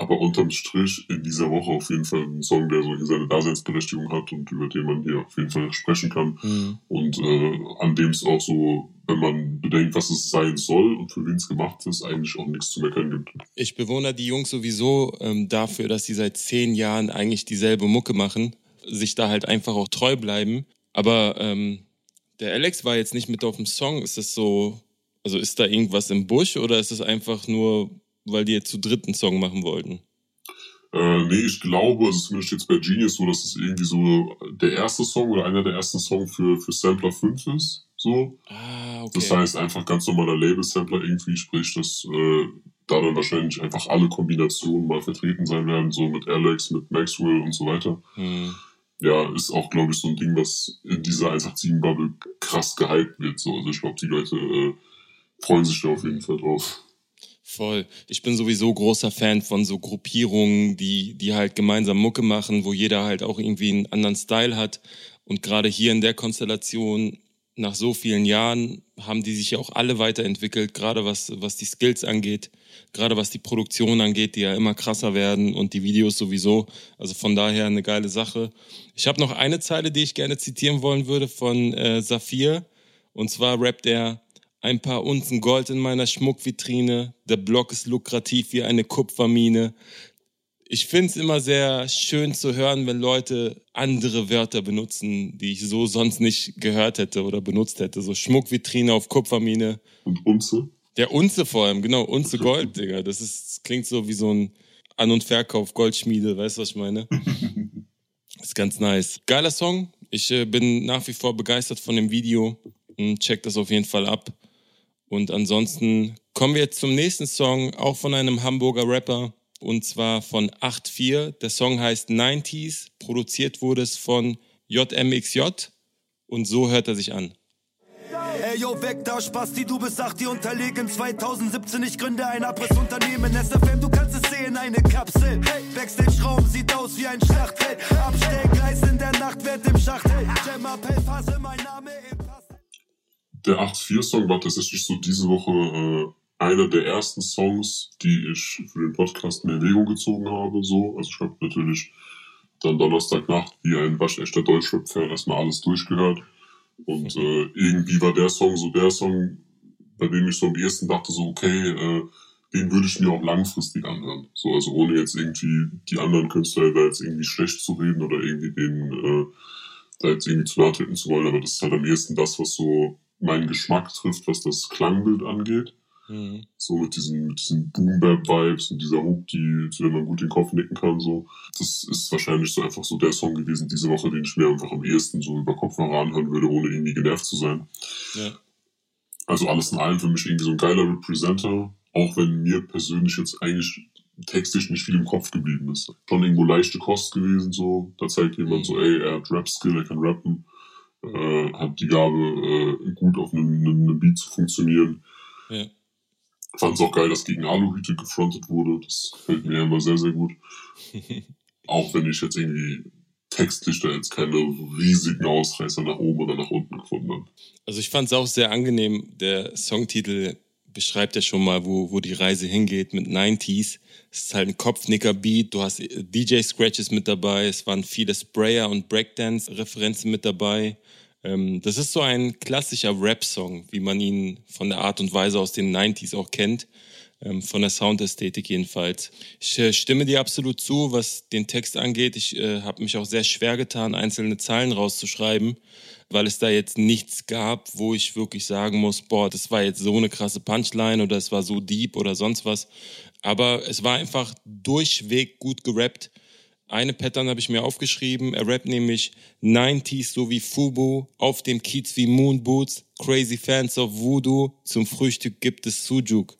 Aber unterm Strich in dieser Woche auf jeden Fall ein Song, der so hier seine Daseinsberechtigung hat und über den man hier auf jeden Fall sprechen kann. Hm. Und äh, an dem es auch so, wenn man bedenkt, was es sein soll und für wen es gemacht ist, eigentlich auch nichts zu meckern gibt. Ich bewundere die Jungs sowieso ähm, dafür, dass sie seit zehn Jahren eigentlich dieselbe Mucke machen, sich da halt einfach auch treu bleiben. Aber ähm, der Alex war jetzt nicht mit auf dem Song. Ist das so, also ist da irgendwas im Busch oder ist es einfach nur, weil die jetzt zu dritten Song machen wollten? Äh, nee, ich glaube, also zumindest es bei Genius so, dass es irgendwie so der erste Song oder einer der ersten Songs für, für Sampler 5 ist. So. Ah, okay. Das heißt einfach ganz normaler Label-Sampler irgendwie, sprich, dass äh, da dann wahrscheinlich einfach alle Kombinationen mal vertreten sein werden, so mit Alex, mit Maxwell und so weiter. hm. Ja, ist auch, glaube ich, so ein Ding, was in dieser 187-Bubble krass gehypt wird. So. Also ich glaube, die Leute äh, freuen sich da auf jeden Fall drauf. Voll. Ich bin sowieso großer Fan von so Gruppierungen, die, die halt gemeinsam Mucke machen, wo jeder halt auch irgendwie einen anderen Style hat. Und gerade hier in der Konstellation, nach so vielen Jahren, haben die sich ja auch alle weiterentwickelt, gerade was, was die Skills angeht, gerade was die Produktion angeht, die ja immer krasser werden und die Videos sowieso. Also von daher eine geile Sache. Ich habe noch eine Zeile, die ich gerne zitieren wollen würde von äh, Saphir. Und zwar rappt er, ein paar Unzen Gold in meiner Schmuckvitrine. Der Block ist lukrativ wie eine Kupfermine. Ich finde es immer sehr schön zu hören, wenn Leute andere Wörter benutzen, die ich so sonst nicht gehört hätte oder benutzt hätte. So Schmuckvitrine auf Kupfermine. Und Unze? Der Unze vor allem, genau. Unze Gold, Digga. Das ist, klingt so wie so ein An- und Verkauf, Goldschmiede. Weißt du, was ich meine? [laughs] ist ganz nice. Geiler Song. Ich äh, bin nach wie vor begeistert von dem Video. Check das auf jeden Fall ab. Und ansonsten kommen wir jetzt zum nächsten Song, auch von einem Hamburger Rapper, und zwar von 8.4. Der Song heißt 90s, produziert wurde es von JMXJ und so hört er sich an. Ey, yo, weg da, Spasti, du bist 8, die unterlegen. 2017, ich gründe ein Abrissunternehmen. SFM, du kannst es sehen, eine Kapsel. Hey, Backstage-Raum sieht aus wie ein Schlachtfeld Abstellgleis in der Nacht, wird im Schacht hey, Jam Appell, Phase, mein Name im Pass Der 8-4-Song war tatsächlich so diese Woche äh, einer der ersten Songs, die ich für den Podcast in Erwägung gezogen habe. So. Also ich habe natürlich dann Donnerstagnacht wie ein waschechter Deutschrap-Fan erstmal alles durchgehört. Und äh, irgendwie war der Song so der Song, bei dem ich so am ehesten dachte, so, okay, äh, den würde ich mir auch langfristig anhören. So, also ohne jetzt irgendwie die anderen Künstler da jetzt irgendwie schlecht zu reden oder irgendwie den äh, da jetzt irgendwie zu nahe treten zu wollen, aber das ist halt am ehesten das, was so meinen Geschmack trifft, was das Klangbild angeht. Mhm. So mit diesen, mit diesen Boom-Bap-Vibes und dieser Hook, die, zu der man gut den Kopf nicken kann, so. Das ist wahrscheinlich so einfach so der Song gewesen diese Woche, den ich mir einfach am ehesten so über Kopfhörer anhören würde, ohne irgendwie genervt zu sein. Ja. Also alles in allem für mich irgendwie so ein geiler Representer, auch wenn mir persönlich jetzt eigentlich textisch nicht viel im Kopf geblieben ist. Schon irgendwo leichte Kost gewesen, so. Da zeigt jemand so, ey, er hat Rap-Skill, er kann rappen, äh, hat die Gabe, äh, gut auf einem, einem Beat zu funktionieren. Ja. Fand es auch geil, dass gegen Aluhüte gefrontet wurde. Das gefällt mir immer sehr, sehr gut. [laughs] auch wenn ich jetzt irgendwie textlich da jetzt keine riesigen Ausreißer nach oben oder nach unten gefunden habe. Also ich fand es auch sehr angenehm. Der Songtitel beschreibt ja schon mal, wo, wo die Reise hingeht mit 90s. Es ist halt ein Kopfnicker-Beat, du hast DJ-Scratches mit dabei, es waren viele Sprayer- und Breakdance-Referenzen mit dabei. Ähm, das ist so ein klassischer Rap-Song, wie man ihn von der Art und Weise aus den 90s auch kennt. Ähm, von der Soundästhetik jedenfalls. Ich äh, stimme dir absolut zu, was den Text angeht. Ich äh, habe mich auch sehr schwer getan, einzelne Zeilen rauszuschreiben, weil es da jetzt nichts gab, wo ich wirklich sagen muss, boah, das war jetzt so eine krasse Punchline oder es war so deep oder sonst was. Aber es war einfach durchweg gut gerappt. Eine Pattern habe ich mir aufgeschrieben. Er rappt nämlich 90s so wie Fubu, auf dem Kiez wie Moonboots, Crazy Fans of Voodoo, zum Frühstück gibt es Sujuk.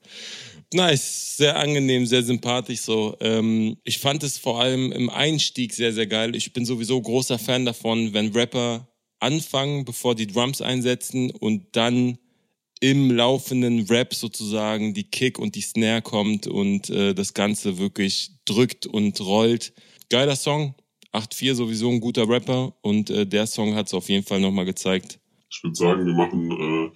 Nice, sehr angenehm, sehr sympathisch so. Ähm, ich fand es vor allem im Einstieg sehr, sehr geil. Ich bin sowieso großer Fan davon, wenn Rapper anfangen, bevor die Drums einsetzen und dann im laufenden Rap sozusagen die Kick und die Snare kommt und äh, das Ganze wirklich drückt und rollt. Geiler Song. 8-4 sowieso ein guter Rapper und äh, der Song hat es auf jeden Fall nochmal gezeigt. Ich würde sagen, wir machen äh,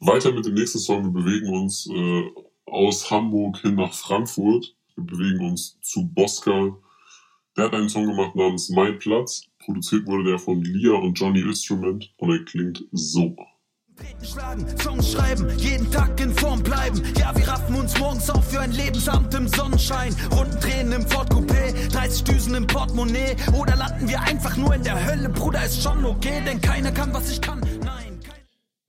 weiter mit dem nächsten Song. Wir bewegen uns äh, aus Hamburg hin nach Frankfurt. Wir bewegen uns zu Bosca. Der hat einen Song gemacht namens Mein Platz. Produziert wurde der von Lia und Johnny Instrument und er klingt so. Treten schlagen, Songs schreiben, jeden Tag in Form bleiben. Ja, wir raffen uns morgens auf für ein Lebensamt im Sonnenschein. Runden drehen im Ford Coupé, 30 Düsen im Portemonnaie. Oder landen wir einfach nur in der Hölle, Bruder, ist schon okay, denn keiner kann, was ich kann. Nein.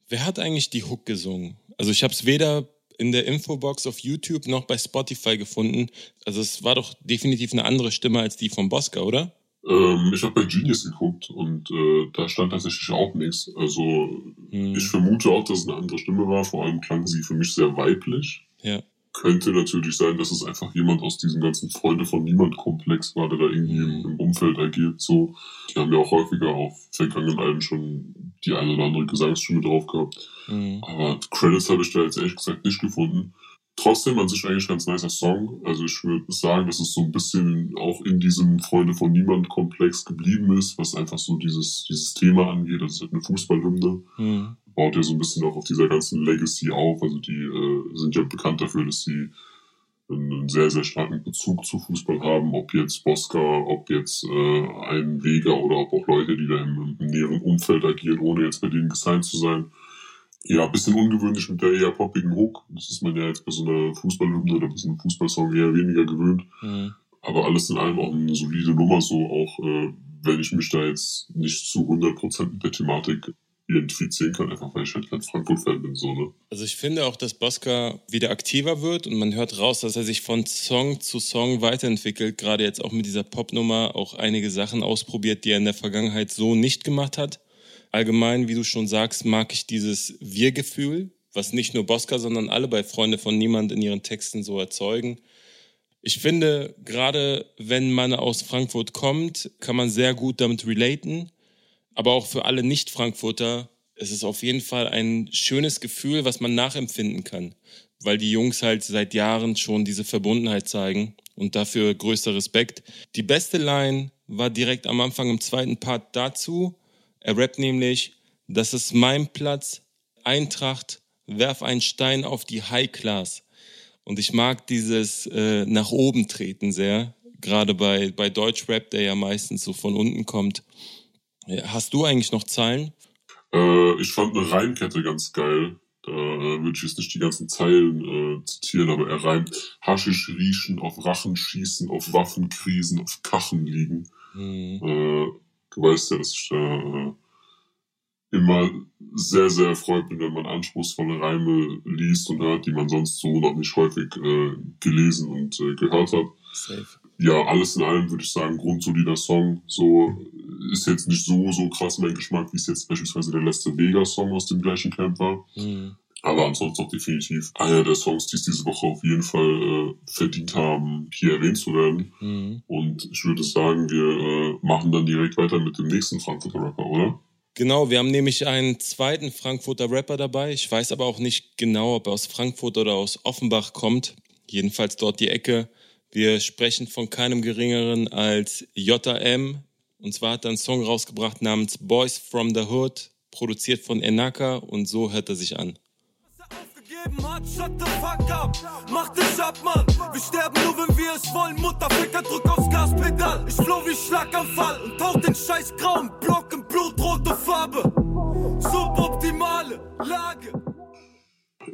Wer hat eigentlich die Hook gesungen? Also ich habe es weder in der Infobox auf YouTube noch bei Spotify gefunden. Also es war doch definitiv eine andere Stimme als die von Bosca, oder? Ähm, ich habe bei Genius geguckt und äh, da stand tatsächlich auch nichts. Also Hm. ich vermute auch, dass es eine andere Stimme war. Vor allem klang sie für mich sehr weiblich. Ja. Könnte natürlich sein, dass es einfach jemand aus diesem ganzen Freunde von niemand Komplex war, der da irgendwie im, im Umfeld agiert. So, die haben ja auch häufiger auf vergangenen Alben schon die eine oder andere Gesangsstimme drauf gehabt. Mhm. Aber Credits habe ich da jetzt ehrlich gesagt nicht gefunden. trotzdem an sich eigentlich ein ganz nicer Song. Also ich würde sagen, dass es so ein bisschen auch in diesem Freunde von Niemand Komplex geblieben ist, was einfach so dieses, dieses Thema angeht. Das ist halt eine Fußballhymne. Mhm. Baut ja so ein bisschen auch auf dieser ganzen Legacy auf. Also die äh, sind ja bekannt dafür, dass sie einen sehr, sehr starken Bezug zu Fußball haben, ob jetzt Bosca, ob jetzt äh, ein Vega oder ob auch Leute, die da im, im näheren Umfeld agieren, ohne jetzt bei denen gesigned zu sein. Ja, ein bisschen ungewöhnlich mit der eher poppigen Hook. Das ist man ja jetzt bei so einer Fußballhymne oder bei so einem Fußballsong eher weniger gewöhnt. Mhm. Aber alles in allem auch eine solide Nummer, so auch äh, wenn ich mich da jetzt nicht zu 100% mit der Thematik identifizieren kann, einfach weil ich halt kein Frankfurt-Fan bin. So, ne? Also ich finde auch, dass Bosca wieder aktiver wird und man hört raus, dass er sich von Song zu Song weiterentwickelt. Gerade jetzt auch mit dieser Popnummer auch einige Sachen ausprobiert, die er in der Vergangenheit so nicht gemacht hat. Allgemein, wie du schon sagst, mag ich dieses Wir-Gefühl, was nicht nur Bosca, sondern alle bei Freunde von Niemand in ihren Texten so erzeugen. Ich finde, gerade wenn man aus Frankfurt kommt, kann man sehr gut damit relaten. Aber auch für alle Nicht-Frankfurter ist es auf jeden Fall ein schönes Gefühl, was man nachempfinden kann. Weil die Jungs halt seit Jahren schon diese Verbundenheit zeigen und dafür größter Respekt. Die beste Line war direkt am Anfang im zweiten Part dazu. Er rappt nämlich, das ist mein Platz, Eintracht, werf einen Stein auf die High Class. Und ich mag dieses äh, nach oben treten sehr, gerade bei, bei Deutschrap, der ja meistens so von unten kommt. Hast du eigentlich noch Zahlen? Äh, ich fand eine Reimkette ganz geil. Da äh, würde ich jetzt nicht die ganzen Zeilen äh, zitieren, aber er reimt Haschisch riechen, auf Rachen schießen, auf Waffenkrisen, auf Kachen liegen. Hm. Äh, du weißt ja, dass ich da äh, immer sehr, sehr erfreut bin, wenn man anspruchsvolle Reime liest und hört, die man sonst so noch nicht häufig äh, gelesen und äh, gehört hat. Safe. Ja, alles in allem würde ich sagen, grundsolider Song. So ist jetzt nicht so, so krass mein Geschmack, wie es jetzt beispielsweise der letzte Vega-Song aus dem gleichen Camp war. Hm. Aber ansonsten auch definitiv einer der Songs, die es diese Woche auf jeden Fall äh, verdient haben, hier erwähnt zu werden. Hm. Und ich würde sagen, wir äh, machen dann direkt weiter mit dem nächsten Frankfurter Rapper, oder? Genau, wir haben nämlich einen zweiten Frankfurter Rapper dabei. Ich weiß aber auch nicht genau, ob er aus Frankfurt oder aus Offenbach kommt. Jedenfalls dort die Ecke. Wir sprechen von keinem geringeren als JM. Und zwar hat er einen Song rausgebracht namens Boys from the Hood, produziert von Enaka und so hört er sich an. hat, shut the fuck up. Mach dich ab, Mann. Wir sterben nur, wenn wir es wollen. Mutterficker, drück aufs Gaspedal. Ich floh wie Schlaganfall und tauch den scheiß grauen Block in blutrote Farbe. Suboptimale Lage.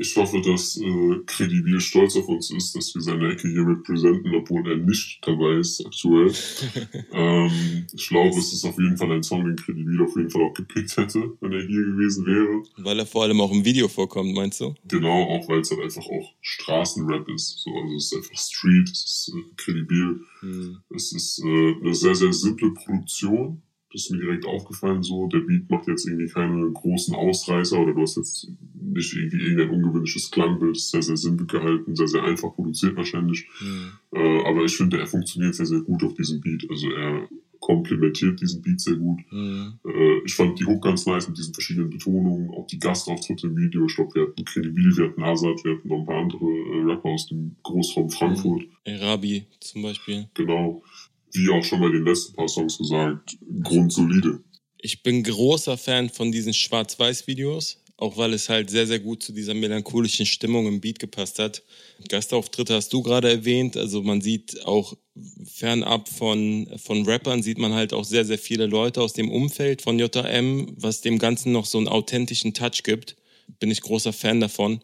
Ich hoffe, dass äh, Credibil stolz auf uns ist, dass wir seine Ecke hier representen, obwohl er nicht dabei ist aktuell. [laughs] ähm, ich glaube, es ist auf jeden Fall ein Song, den Credibil auf jeden Fall auch gepickt hätte, wenn er hier gewesen wäre. Weil er vor allem auch im Video vorkommt, meinst du? Genau, auch weil es halt einfach auch Straßenrap ist. So, also es ist einfach Street, es ist äh, Credibil. Hm. Es ist äh, eine sehr, sehr simple Produktion. Das ist mir direkt aufgefallen so. Der Beat macht jetzt irgendwie keine großen Ausreißer oder du hast jetzt nicht irgendwie irgendein ungewöhnliches Klangbild. Ist sehr, sehr simpel gehalten, sehr, sehr einfach produziert wahrscheinlich. Hm. Äh, aber ich finde, er funktioniert sehr, sehr gut auf diesem Beat. Also er komplementiert diesen Beat sehr gut. Hm. Äh, ich fand die Hook ganz nice mit diesen verschiedenen Betonungen, auch die Gastauftritte im Video. Ich glaube, wir hatten Credibil, wir hatten Azad, wir hatten noch ein paar andere äh, Rapper aus dem Großraum Frankfurt. Erabi zum Beispiel. Genau. Wie auch schon bei den letzten paar Songs gesagt, grundsolide. Ich bin großer Fan von diesen Schwarz-Weiß-Videos, auch weil es halt sehr, sehr gut zu dieser melancholischen Stimmung im Beat gepasst hat. Gastauftritte hast du gerade erwähnt, also man sieht auch fernab von, von Rappern, sieht man halt auch sehr, sehr viele Leute aus dem Umfeld von JM, was dem Ganzen noch so einen authentischen Touch gibt. Bin ich großer Fan davon.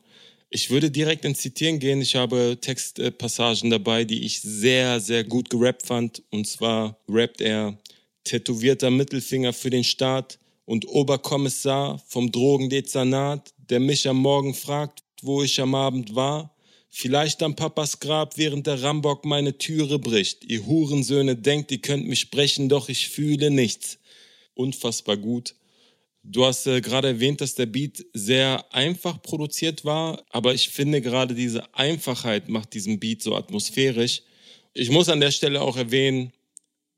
Ich würde direkt ins Zitieren gehen. Ich habe Textpassagen dabei, die ich sehr, sehr gut gerappt fand. Und zwar rappt er tätowierter Mittelfinger für den Staat und Oberkommissar vom Drogendezernat, der mich am Morgen fragt, wo ich am Abend war. Vielleicht am Papas Grab, während der Rambock meine Türe bricht. Ihr Hurensöhne denkt, ihr könnt mich sprechen, doch ich fühle nichts. Unfassbar gut. Du hast äh, gerade erwähnt, dass der Beat sehr einfach produziert war, aber ich finde gerade diese Einfachheit macht diesen Beat so atmosphärisch. Ich muss an der Stelle auch erwähnen,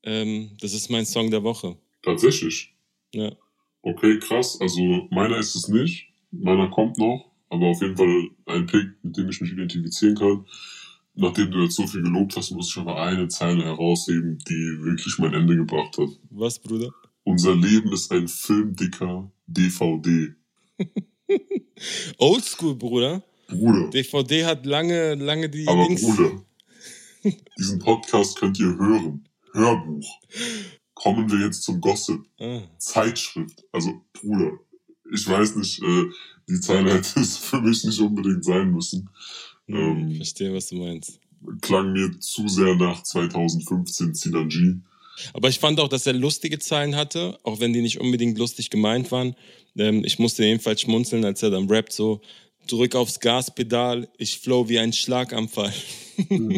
ähm, das ist mein Song der Woche. Tatsächlich. Ja. Okay, krass. Also meiner ist es nicht. Meiner kommt noch. aber auf jeden Fall ein Pick, mit dem ich mich identifizieren kann. Nachdem du jetzt so viel gelobt hast, muss ich aber eine Zeile herausheben, die wirklich mein Ende gebracht hat. Was, Bruder? Unser Leben ist ein filmdicker DVD. [laughs] Oldschool, Bruder. Bruder. DVD hat lange, lange die Aber Dings. Bruder, [laughs] diesen Podcast könnt ihr hören. Hörbuch. Kommen wir jetzt zum Gossip. Ah. Zeitschrift. Also, Bruder, ich weiß nicht, äh, die Zeile hätte es für mich nicht unbedingt sein müssen. Hm, Ähm, verstehe, was du meinst. klang mir zu sehr nach 2015 Sinanji. Aber ich fand auch, dass er lustige Zeilen hatte, auch wenn die nicht unbedingt lustig gemeint waren. Ähm, ich musste jedenfalls schmunzeln, als er dann rappt so, drück aufs Gaspedal, ich flow wie ein Schlaganfall.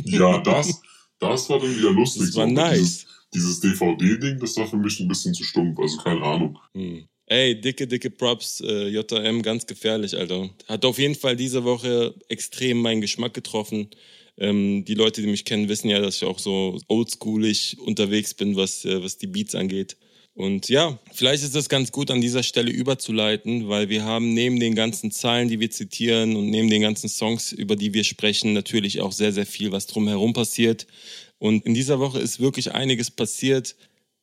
Ja, [laughs] das, das war dann wieder lustig. Das war so. nice. Dieses, dieses DVD-Ding, das war für mich ein bisschen zu stumpf, also keine Ahnung. Hm. Ey, dicke, dicke Props, äh, JM, ganz gefährlich, Alter. Hat auf jeden Fall diese Woche extrem meinen Geschmack getroffen. Ähm, die Leute, die mich kennen, wissen ja, dass ich auch so oldschoolig unterwegs bin, was, äh, was die Beats angeht. Und ja, vielleicht ist es ganz gut, an dieser Stelle überzuleiten, weil wir haben neben den ganzen Zahlen, die wir zitieren und neben den ganzen Songs, über die wir sprechen, natürlich auch sehr, sehr viel, was drumherum passiert. Und in dieser Woche ist wirklich einiges passiert.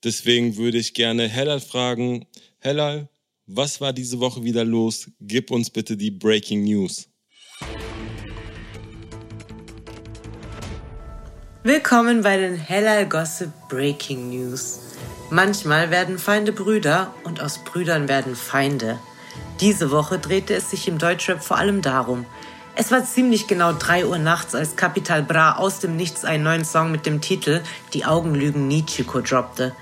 Deswegen würde ich gerne Hellal fragen, Hellal, was war diese Woche wieder los? Gib uns bitte die Breaking News. Willkommen bei den Hellal Gossip Breaking News. Manchmal werden Feinde Brüder und aus Brüdern werden Feinde. Diese Woche drehte es sich im Deutschrap vor allem darum. Es war ziemlich genau 3 Uhr nachts, als Capital Bra aus dem Nichts einen neuen Song mit dem Titel Die Augen lügen Nichiko droppte.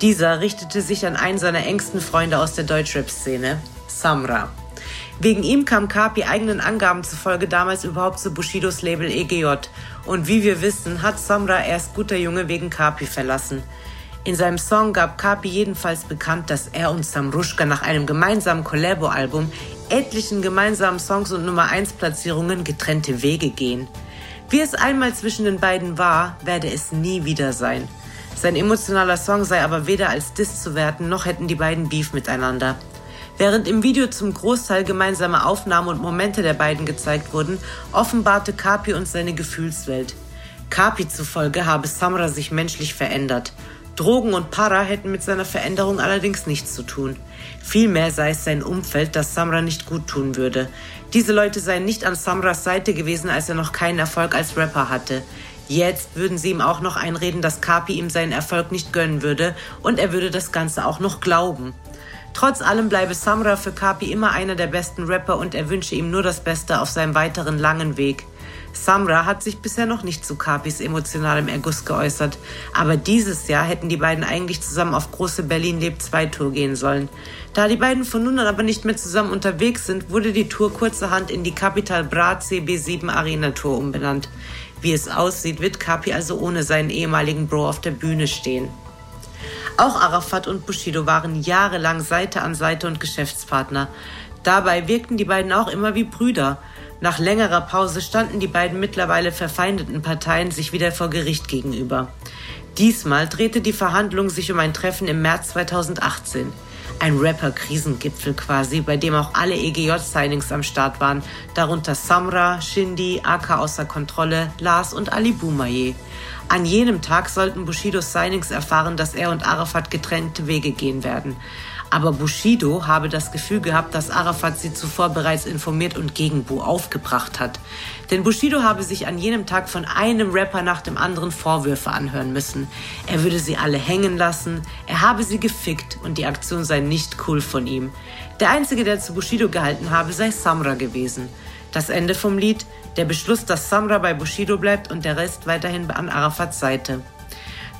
Dieser richtete sich an einen seiner engsten Freunde aus der Deutschrap-Szene, Samra. Wegen ihm kam Kapi eigenen Angaben zufolge damals überhaupt zu Bushidos Label EGJ. Und wie wir wissen, hat Samra erst guter Junge wegen Kapi verlassen. In seinem Song gab Kapi jedenfalls bekannt, dass er und Samrushka nach einem gemeinsamen Collabo-Album, etlichen gemeinsamen Songs und Nummer 1 Platzierungen getrennte Wege gehen. Wie es einmal zwischen den beiden war, werde es nie wieder sein. Sein emotionaler Song sei aber weder als Diss zu werten, noch hätten die beiden Beef miteinander. Während im Video zum Großteil gemeinsame Aufnahmen und Momente der beiden gezeigt wurden, offenbarte Kapi uns seine Gefühlswelt. Kapi zufolge habe Samra sich menschlich verändert. Drogen und Para hätten mit seiner Veränderung allerdings nichts zu tun. Vielmehr sei es sein Umfeld, das Samra nicht gut tun würde. Diese Leute seien nicht an Samras Seite gewesen, als er noch keinen Erfolg als Rapper hatte. Jetzt würden sie ihm auch noch einreden, dass Kapi ihm seinen Erfolg nicht gönnen würde und er würde das Ganze auch noch glauben. Trotz allem bleibe Samra für Kapi immer einer der besten Rapper und er wünsche ihm nur das Beste auf seinem weiteren langen Weg. Samra hat sich bisher noch nicht zu Kapis emotionalem Erguss geäußert, aber dieses Jahr hätten die beiden eigentlich zusammen auf große Berlin Lebt 2 Tour gehen sollen. Da die beiden von nun an aber nicht mehr zusammen unterwegs sind, wurde die Tour kurzerhand in die Capital Bra CB7 Arena Tour umbenannt. Wie es aussieht, wird Kapi also ohne seinen ehemaligen Bro auf der Bühne stehen. Auch Arafat und Bushido waren jahrelang Seite an Seite und Geschäftspartner. Dabei wirkten die beiden auch immer wie Brüder. Nach längerer Pause standen die beiden mittlerweile verfeindeten Parteien sich wieder vor Gericht gegenüber. Diesmal drehte die Verhandlung sich um ein Treffen im März 2018. Ein Rapper-Krisengipfel quasi, bei dem auch alle EGJ-Signings am Start waren, darunter Samra, Shindy, AK außer Kontrolle, Lars und Ali Boumaier. An jenem Tag sollten Bushidos Signings erfahren, dass er und Arafat getrennte Wege gehen werden. Aber Bushido habe das Gefühl gehabt, dass Arafat sie zuvor bereits informiert und gegen Bu aufgebracht hat. Denn Bushido habe sich an jenem Tag von einem Rapper nach dem anderen Vorwürfe anhören müssen. Er würde sie alle hängen lassen, er habe sie gefickt und die Aktion sei nicht cool von ihm. Der Einzige, der zu Bushido gehalten habe, sei Samra gewesen. Das Ende vom Lied, der Beschluss, dass Samra bei Bushido bleibt und der Rest weiterhin an Arafats Seite.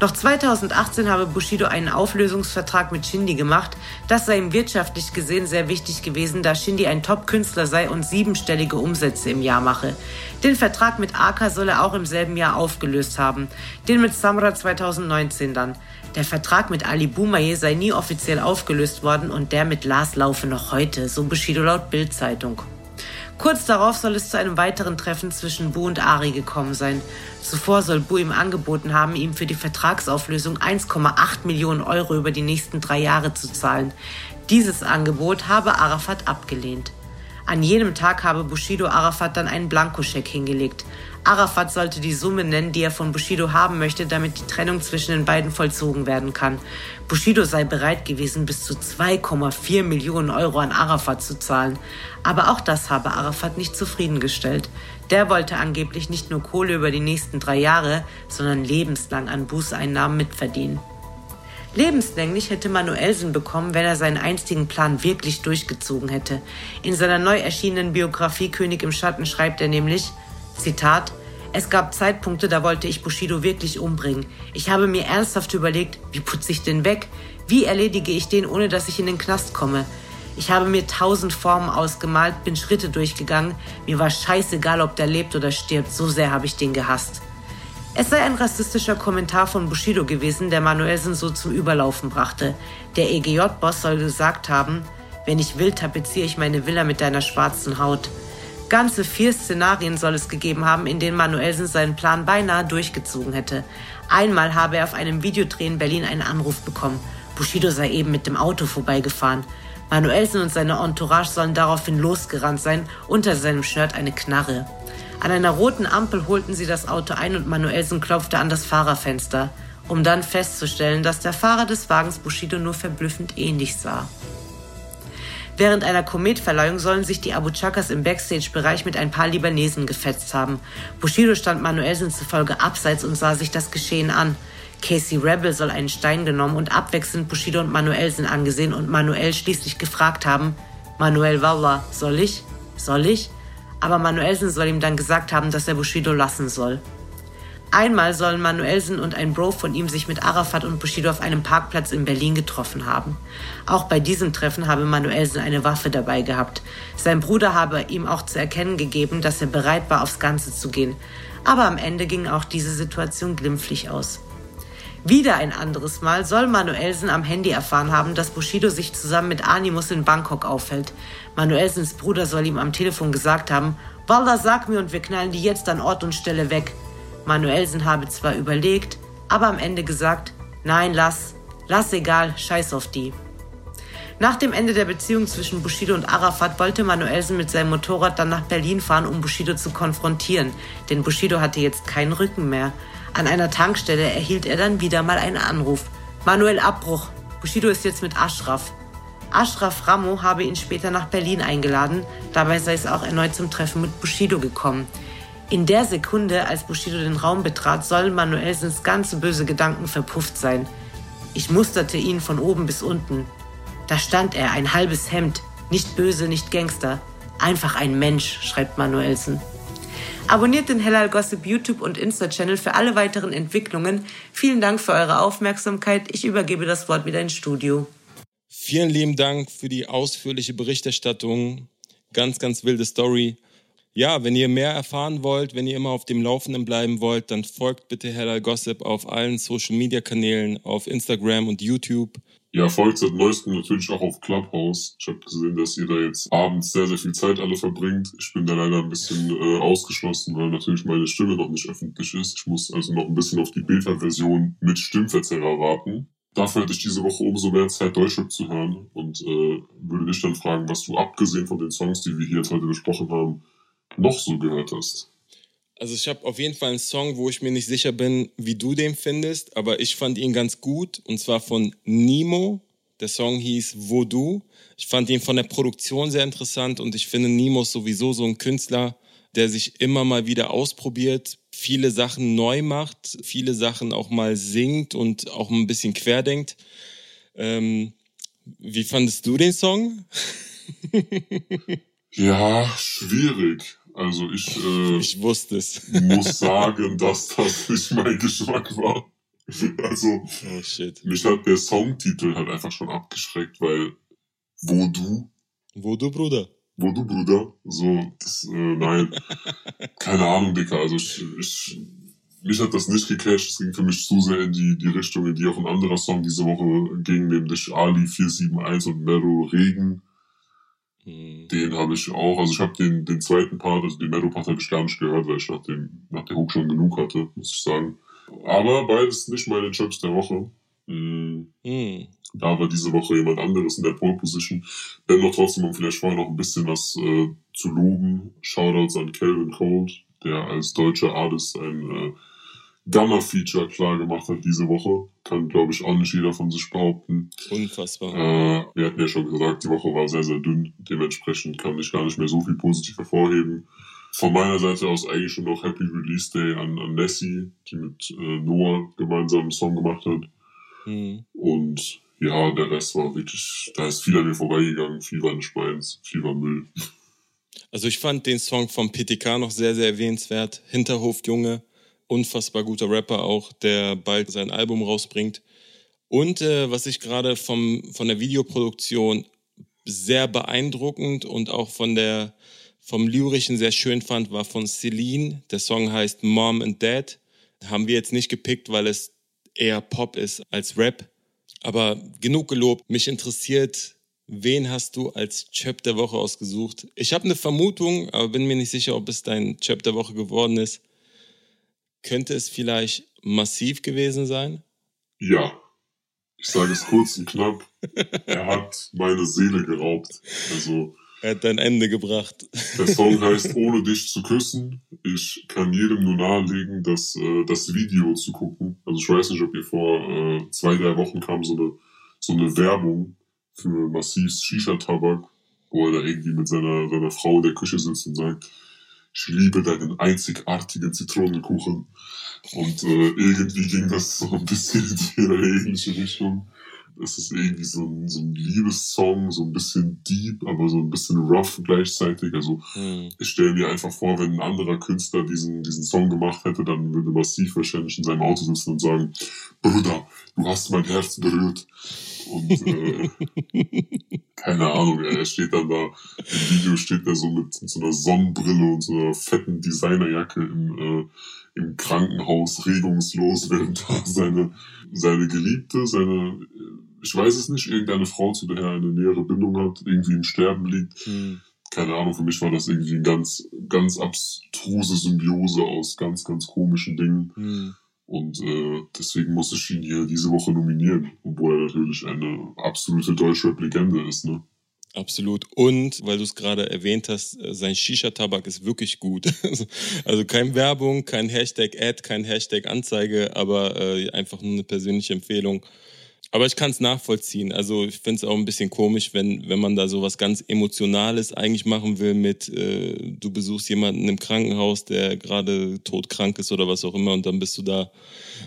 Noch 2018 habe Bushido einen Auflösungsvertrag mit Shindy gemacht. Das sei ihm wirtschaftlich gesehen sehr wichtig gewesen, da Shindy ein Top-Künstler sei und siebenstellige Umsätze im Jahr mache. Den Vertrag mit Aka soll er auch im selben Jahr aufgelöst haben. Den mit Samra 2019 dann. Der Vertrag mit Ali Boumaier sei nie offiziell aufgelöst worden und der mit Lars laufe noch heute, so Bushido laut Bild-Zeitung. Kurz darauf soll es zu einem weiteren Treffen zwischen Bu und Ari gekommen sein. Zuvor soll Bu ihm angeboten haben, ihm für die Vertragsauflösung 1,8 Millionen Euro über die nächsten drei Jahre zu zahlen. Dieses Angebot habe Arafat abgelehnt. An jenem Tag habe Bushido Arafat dann einen Blankoscheck hingelegt. Arafat sollte die Summe nennen, die er von Bushido haben möchte, damit die Trennung zwischen den beiden vollzogen werden kann. Bushido sei bereit gewesen, bis zu 2,4 Millionen Euro an Arafat zu zahlen. Aber auch das habe Arafat nicht zufriedengestellt. Der wollte angeblich nicht nur Kohle über die nächsten drei Jahre, sondern lebenslang an Bußeinnahmen mitverdienen. Lebenslänglich hätte Manuelsen bekommen, wenn er seinen einstigen Plan wirklich durchgezogen hätte. In seiner neu erschienenen Biografie König im Schatten schreibt er nämlich, Zitat, es gab Zeitpunkte, da wollte ich Bushido wirklich umbringen. Ich habe mir ernsthaft überlegt, wie putze ich den weg? Wie erledige ich den, ohne dass ich in den Knast komme? Ich habe mir tausend Formen ausgemalt, bin Schritte durchgegangen. Mir war scheißegal, ob der lebt oder stirbt. So sehr habe ich den gehasst. Es sei ein rassistischer Kommentar von Bushido gewesen, der Manuelsen so zum Überlaufen brachte. Der EGJ-Boss soll gesagt haben, wenn ich will, tapeziere ich meine Villa mit deiner schwarzen Haut. Ganze vier Szenarien soll es gegeben haben, in denen Manuelsen seinen Plan beinahe durchgezogen hätte. Einmal habe er auf einem Videodreh in Berlin einen Anruf bekommen. Bushido sei eben mit dem Auto vorbeigefahren. Manuelsen und seine Entourage sollen daraufhin losgerannt sein, unter seinem Shirt eine Knarre. An einer roten Ampel holten sie das Auto ein und Manuelsen klopfte an das Fahrerfenster, um dann festzustellen, dass der Fahrer des Wagens Bushido nur verblüffend ähnlich sah. Während einer Kometverleihung sollen sich die Abu Chakas im Backstage-Bereich mit ein paar Libanesen gefetzt haben. Bushido stand Manuelsen zufolge abseits und sah sich das Geschehen an. Casey Rebel soll einen Stein genommen und abwechselnd Bushido und Manuelsen angesehen und Manuel schließlich gefragt haben, Manuel Wallah, soll ich? Soll ich? Aber Manuelsen soll ihm dann gesagt haben, dass er Bushido lassen soll. Einmal sollen Manuelsen und ein Bro von ihm sich mit Arafat und Bushido auf einem Parkplatz in Berlin getroffen haben. Auch bei diesem Treffen habe Manuelsen eine Waffe dabei gehabt. Sein Bruder habe ihm auch zu erkennen gegeben, dass er bereit war, aufs Ganze zu gehen. Aber am Ende ging auch diese Situation glimpflich aus. Wieder ein anderes Mal soll Manuelsen am Handy erfahren haben, dass Bushido sich zusammen mit Animus in Bangkok aufhält. Manuelsens Bruder soll ihm am Telefon gesagt haben, Wallah, sag mir und wir knallen die jetzt an Ort und Stelle weg. Manuelsen habe zwar überlegt, aber am Ende gesagt, nein, lass, lass egal, scheiß auf die. Nach dem Ende der Beziehung zwischen Bushido und Arafat wollte Manuelsen mit seinem Motorrad dann nach Berlin fahren, um Bushido zu konfrontieren, denn Bushido hatte jetzt keinen Rücken mehr. An einer Tankstelle erhielt er dann wieder mal einen Anruf. Manuel Abbruch. Bushido ist jetzt mit Ashraf. Ashraf Ramo habe ihn später nach Berlin eingeladen. Dabei sei es auch erneut zum Treffen mit Bushido gekommen. In der Sekunde, als Bushido den Raum betrat, sollen Manuelsens ganze böse Gedanken verpufft sein. Ich musterte ihn von oben bis unten. Da stand er, ein halbes Hemd, nicht böse, nicht Gangster, einfach ein Mensch, schreibt Manuelsen. Abonniert den Hellal Gossip YouTube und Insta-Channel für alle weiteren Entwicklungen. Vielen Dank für eure Aufmerksamkeit. Ich übergebe das Wort wieder ins Studio. Vielen lieben Dank für die ausführliche Berichterstattung. Ganz, ganz wilde Story. Ja, wenn ihr mehr erfahren wollt, wenn ihr immer auf dem Laufenden bleiben wollt, dann folgt bitte Hellal Gossip auf allen Social Media Kanälen, auf Instagram und YouTube. Ja, folgt seit neuestem natürlich auch auf Clubhouse. Ich habe gesehen, dass ihr da jetzt abends sehr, sehr viel Zeit alle verbringt. Ich bin da leider ein bisschen äh, ausgeschlossen, weil natürlich meine Stimme noch nicht öffentlich ist. Ich muss also noch ein bisschen auf die Beta-Version mit Stimmverzerrer warten. Dafür hatte ich diese Woche umso mehr Zeit, Deutschrap zu hören und äh, würde dich dann fragen, was du abgesehen von den Songs, die wir hier heute besprochen haben, noch so gehört hast. Also ich habe auf jeden Fall einen Song, wo ich mir nicht sicher bin, wie du den findest, aber ich fand ihn ganz gut und zwar von Nemo. Der Song hieß Voodoo. Ich fand ihn von der Produktion sehr interessant und ich finde Nemo ist sowieso so ein Künstler, der sich immer mal wieder ausprobiert, viele Sachen neu macht, viele Sachen auch mal singt und auch ein bisschen querdenkt. Ähm, wie fandest du den Song? [laughs] ja, schwierig. Also ich, äh, ich wusste es. muss [laughs] sagen, dass das nicht mein Geschmack war. Also oh, mich hat der Songtitel halt einfach schon abgeschreckt, weil wo du? Wo du, Bruder? wo du Bruder? So, das, äh, nein. [laughs] Keine Ahnung, Dicker. Also ich, ich, mich hat das nicht gecasht. Es ging für mich zu sehr in die, die Richtung, in die auch ein anderer Song diese Woche ging, nämlich Ali 471 und Mero Regen. Den habe ich auch. Also ich habe den, den zweiten Part, also den Mero Part habe ich gar nicht gehört, weil ich nach, dem, nach der Hook schon genug hatte, muss ich sagen. Aber beides nicht meine Tracks der Woche. Hm. Hm. Da war diese Woche jemand anderes in der Pole Position. Dennoch trotzdem, um vielleicht vorher noch ein bisschen was äh, zu loben. Shoutouts an Calvin Cold, der als deutscher Artist ein äh, Gunner-Feature klar gemacht hat diese Woche. Kann, glaube ich, auch nicht jeder von sich behaupten. Unfassbar. Äh, wir hatten ja schon gesagt, die Woche war sehr, sehr dünn. Dementsprechend kann ich gar nicht mehr so viel positiv hervorheben. Von meiner Seite aus eigentlich schon noch Happy Release Day an, an Nessie, die mit äh, Noah gemeinsam einen Song gemacht hat. Mhm. Und ja, der Rest war wirklich, da ist viel an mir vorbeigegangen. Viel war nicht meins, viel war Müll. Also ich fand den Song vom PTK noch sehr, sehr erwähnenswert. Hinterhofjunge, unfassbar guter Rapper auch, der bald sein Album rausbringt. Und äh, was ich gerade vom von der Videoproduktion sehr beeindruckend und auch von der vom lyrischen sehr schön fand, war von Celine. Der Song heißt Mom and Dad. Haben wir jetzt nicht gepickt, weil es eher Pop ist als Rap. Aber genug gelobt. Mich interessiert, wen hast du als Chöp der Woche ausgesucht? Ich habe eine Vermutung, aber bin mir nicht sicher, ob es dein Chöp der Woche geworden ist. Könnte es vielleicht massiv gewesen sein? Ja. Ich sage es kurz und knapp. er hat meine Seele geraubt. Also, Er hat dein Ende gebracht. Der Song heißt Ohne dich zu küssen. Ich kann jedem nur nahelegen, das, äh, das Video zu gucken. Also ich weiß nicht, ob ihr vor äh, zwei, drei Wochen kam so eine, so eine Werbung für massivs Shisha-Tabak, wo er da irgendwie mit seiner, seiner Frau in der Küche sitzt und sagt, ich liebe deinen einzigartigen Zitronenkuchen. Und äh, irgendwie ging das so ein bisschen in die ähnliche Richtung. Es ist irgendwie so ein, so ein Liebessong, so ein bisschen deep, aber so ein bisschen rough gleichzeitig. Also Hm. ich stelle mir einfach vor, wenn ein anderer Künstler diesen, diesen Song gemacht hätte, dann würde Massiv wahrscheinlich in seinem Auto sitzen und sagen, Bruder, du hast mein Herz berührt. Und äh, [laughs] keine Ahnung, er steht dann da, im Video steht er so mit, so einer Sonnenbrille und so einer fetten Designerjacke im, äh, im Krankenhaus regungslos, [laughs] während da seine, seine Geliebte, seine, ich weiß es nicht, irgendeine Frau, zu der er eine nähere Bindung hat, irgendwie im Sterben liegt Hm. keine Ahnung, für mich war das irgendwie eine ganz, ganz abstruse Symbiose aus ganz, ganz komischen Dingen. Hm. Und äh, deswegen muss ich ihn hier diese Woche nominieren, obwohl er natürlich eine absolute Deutschrap-Legende ist. Ne? Absolut. Und, weil du es gerade erwähnt hast, äh, sein Shisha-Tabak ist wirklich gut. [laughs] Also kein Werbung, kein Hashtag Ad, kein Hashtag Anzeige, aber äh, einfach nur eine persönliche Empfehlung. Aber ich kann es nachvollziehen. Also ich finde es auch ein bisschen komisch, wenn, wenn man da so was ganz Emotionales eigentlich machen will mit, äh, du besuchst jemanden im Krankenhaus, der gerade todkrank ist oder was auch immer und dann bist du da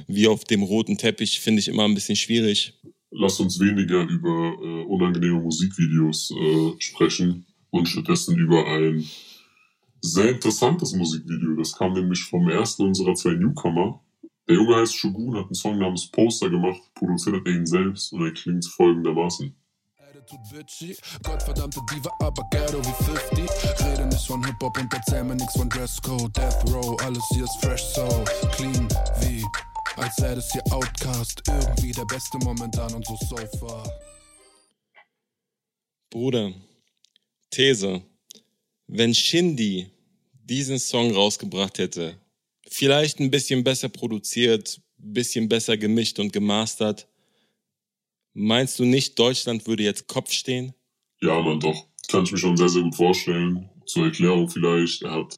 wie auf dem roten Teppich, finde ich immer ein bisschen schwierig. Lass uns weniger über äh, unangenehme Musikvideos äh, sprechen und stattdessen über ein sehr interessantes Musikvideo. Das kam nämlich vom ersten unserer zwei Newcomer. Der Junge heißt Shogun, hat einen Song namens Poster gemacht, produziert hat er ihn selbst und er klingt folgendermaßen. Gottverdammte Diva, aber Ghetto wie 50. Rede nicht von Hip-Hop und erzähl mir nix von Dresscode, Death Row, alles hier ist fresh so clean wie, als sei das hier Outcast. Irgendwie der Beste momentan und so so far. Bruder, These. Wenn Shindy diesen Song rausgebracht hätte, vielleicht ein bisschen besser produziert, ein bisschen besser gemischt und gemastert, meinst du nicht, Deutschland würde jetzt Kopf stehen? Ja, man, doch. Kann ich mir schon sehr, sehr gut vorstellen. Zur Erklärung vielleicht. Er hat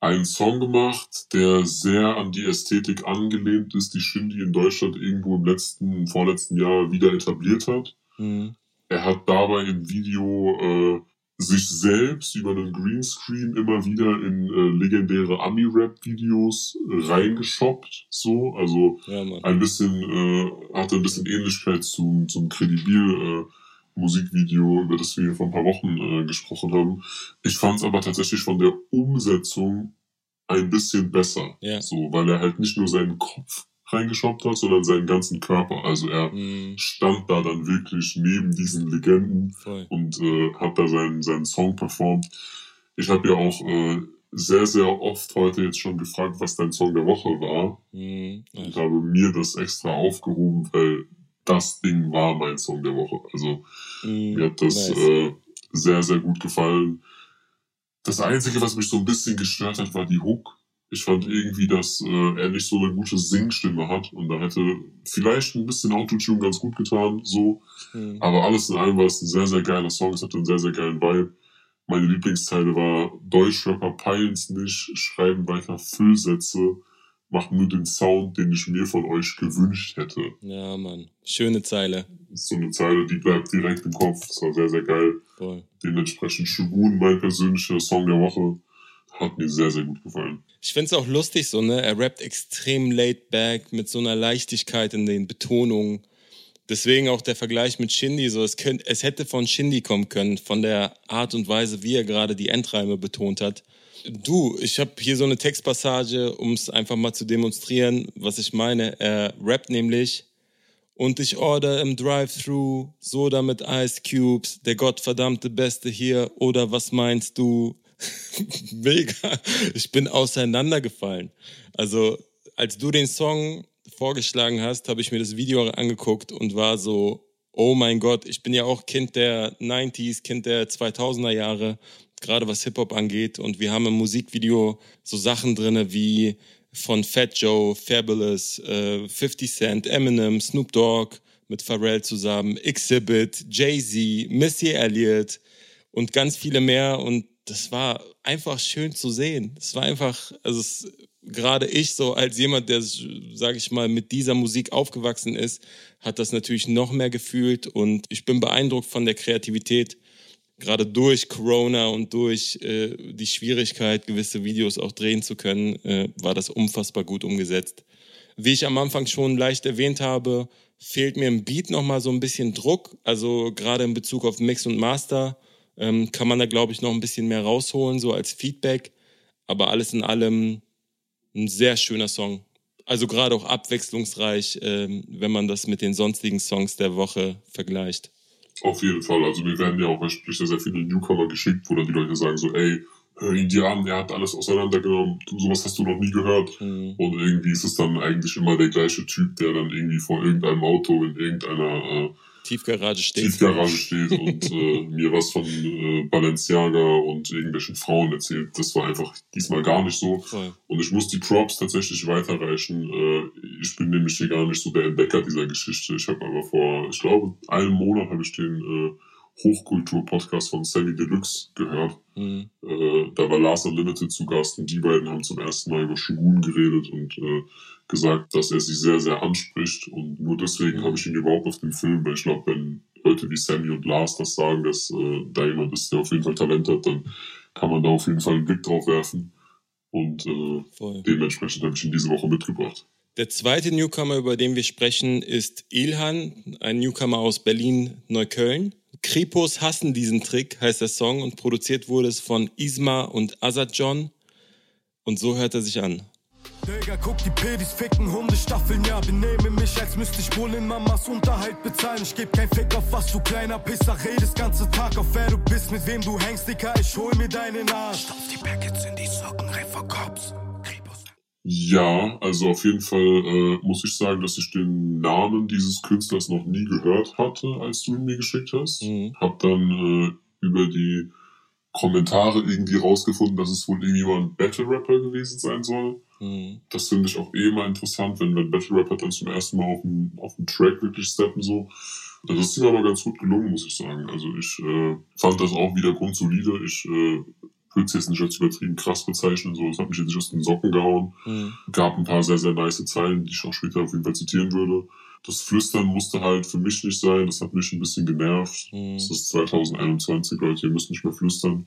einen Song gemacht, der sehr an die Ästhetik angelehnt ist, die Shindy in Deutschland irgendwo im letzten, vorletzten Jahr wieder etabliert hat. Hm. Er hat dabei im Video äh, sich selbst über einen Greenscreen immer wieder in äh, legendäre Ami-Rap-Videos reingeschoppt. So, also Ja, ein bisschen, äh, hatte ein bisschen Ähnlichkeit zum, zum Kredibil äh, Musikvideo, über das wir vor ein paar Wochen äh, gesprochen haben. Ich fand es aber tatsächlich von der Umsetzung ein bisschen besser. Ja. So, weil er halt nicht nur seinen Kopf reingeschoppt hat, sondern seinen ganzen Körper. Also er Hm, stand da dann wirklich neben diesen Legenden voll. und äh, hat da seinen, seinen Song performt. Ich habe ja auch äh, sehr, sehr oft heute jetzt schon gefragt, was dein Song der Woche war. Hm, Ich habe mir das extra aufgehoben, weil das Ding war mein Song der Woche. Also hm, mir hat das nice. äh, sehr, sehr gut gefallen. Das Einzige, was mich so ein bisschen gestört hat, war die Hook. Ich fand irgendwie, dass äh, er nicht so eine gute Singstimme hat und da hätte vielleicht ein bisschen Autotune ganz gut getan, so. Mhm. Aber alles in allem war es ein sehr, sehr geiler Song. Es hatte einen sehr, sehr geilen Vibe. Meine Lieblingsteile war Deutschrapper peilen's nicht, schreiben weiter Füllsätze, machen nur den Sound, den ich mir von euch gewünscht hätte. Ja, Mann. Schöne Zeile. So eine Zeile, die bleibt direkt im Kopf. Das war sehr, sehr geil. Voll. Dementsprechend Shogun, mein persönlicher Song der Woche, hat mir sehr, sehr gut gefallen. Ich find's auch lustig so, ne? Er rappt extrem laid back mit so einer Leichtigkeit in den Betonungen. Deswegen auch der Vergleich mit Shindy, so es, könnt, es hätte von Shindy kommen können, von der Art und Weise, wie er gerade die Endreime betont hat. Du, ich habe hier so eine Textpassage, um es einfach mal zu demonstrieren, was ich meine. Er rappt nämlich und ich order im Drive-Thru Soda mit Ice Cubes, der gottverdammte Beste hier oder was meinst du? [laughs] Mega. Ich bin auseinandergefallen. Also, als du den Song vorgeschlagen hast, habe ich mir das Video angeguckt und war so, oh mein Gott, ich bin ja auch Kind der 90s, Kind der 2000er Jahre, gerade was Hip-Hop angeht. Und wir haben im Musikvideo so Sachen drinne wie von Fat Joe, Fabulous, äh, 50 Cent, Eminem, Snoop Dogg mit Pharrell zusammen, Exhibit, Jay-Z, Missy Elliott und ganz viele mehr. Und das war einfach schön zu sehen. Es war einfach, also es, gerade ich so als jemand, der, sage ich mal, mit dieser Musik aufgewachsen ist, hat das natürlich noch mehr gefühlt und ich bin beeindruckt von der Kreativität. Gerade durch Corona und durch äh, die Schwierigkeit, gewisse Videos auch drehen zu können, äh, war das unfassbar gut umgesetzt. Wie ich am Anfang schon leicht erwähnt habe, fehlt mir im Beat nochmal so ein bisschen Druck. Also gerade in Bezug auf Mix und Master ähm, kann man da, glaube ich, noch ein bisschen mehr rausholen, so als Feedback. Aber alles in allem ein sehr schöner Song. Also gerade auch abwechslungsreich, ähm, wenn man das mit den sonstigen Songs der Woche vergleicht. Auf jeden Fall. Also mir werden ja auch beispielsweise sehr viele Newcomer geschickt, wo dann die Leute sagen so, ey, hör ihn dir an, er hat alles auseinandergenommen, du, sowas hast du noch nie gehört. Mhm. Und irgendwie ist es dann eigentlich immer der gleiche Typ, der dann irgendwie vor irgendeinem Auto in irgendeiner äh, Tiefgarage steht. Tiefgarage steht und äh, mir was von äh, Balenciaga und irgendwelchen Frauen erzählt. Das war einfach diesmal gar nicht so. Voll. Und ich muss die Props tatsächlich weiterreichen. Äh, ich bin nämlich hier gar nicht so der Entdecker dieser Geschichte. Ich habe aber vor, ich glaube, einem Monat habe ich den äh, Hochkultur-Podcast von Sammy Deluxe gehört. Mhm. Äh, da war Lars Unlimited zu Gast und die beiden haben zum ersten Mal über Shogun geredet und äh, gesagt, dass er sie sehr, sehr anspricht. Und nur deswegen habe ich ihn überhaupt auf dem Film, weil ich glaube, wenn Leute wie Sammy und Lars das sagen, dass äh, da jemand ist, der auf jeden Fall Talent hat, dann kann man da auf jeden Fall einen Blick drauf werfen. Und äh, dementsprechend habe ich ihn diese Woche mitgebracht. Der zweite Newcomer, über den wir sprechen, ist Ilhan, ein Newcomer aus Berlin-Neukölln. Kripos hassen diesen Trick, heißt der Song, und produziert wurde es von Isma und Azad John. Und so hört er sich an. Digga, guck die Pedis ficken, Hundestaffeln, ja, benehme mich, als müsste ich wohl in Mamas Unterhalt bezahlen. Ich geb kein Fick auf was, du kleiner Pisser, redest ganze Tag auf wer du bist, mit wem du hängst, Dicker, ich hol mir deinen Arsch. Stopf die Packets in die Socken, Rapper Cops. Kripos. Ja, also auf jeden Fall äh, muss ich sagen, dass ich den Namen dieses Künstlers noch nie gehört hatte, als du ihn mir geschickt hast. Mhm. Hab dann äh, über die Kommentare irgendwie rausgefunden, dass es wohl irgendwie mal ein Battle Rapper gewesen sein soll. Mhm. Das finde ich auch eh mal interessant, wenn, wenn Battle Rapper dann zum ersten Mal auf dem, auf dem Track wirklich steppen so. Das ist ihm aber ganz gut gelungen, muss ich sagen. Also ich äh, fand das auch wieder grundsolide. Ich äh, würde es jetzt nicht als übertrieben krass bezeichnen. So, es hat mich jetzt nicht aus den Socken gehauen. Mhm. Gab ein paar sehr, sehr nice Zeilen, die ich auch später auf jeden Fall zitieren würde. Das Flüstern musste halt für mich nicht sein. Das hat mich ein bisschen genervt. Mhm. Es ist 2021, Leute, ihr müsst nicht mehr flüstern.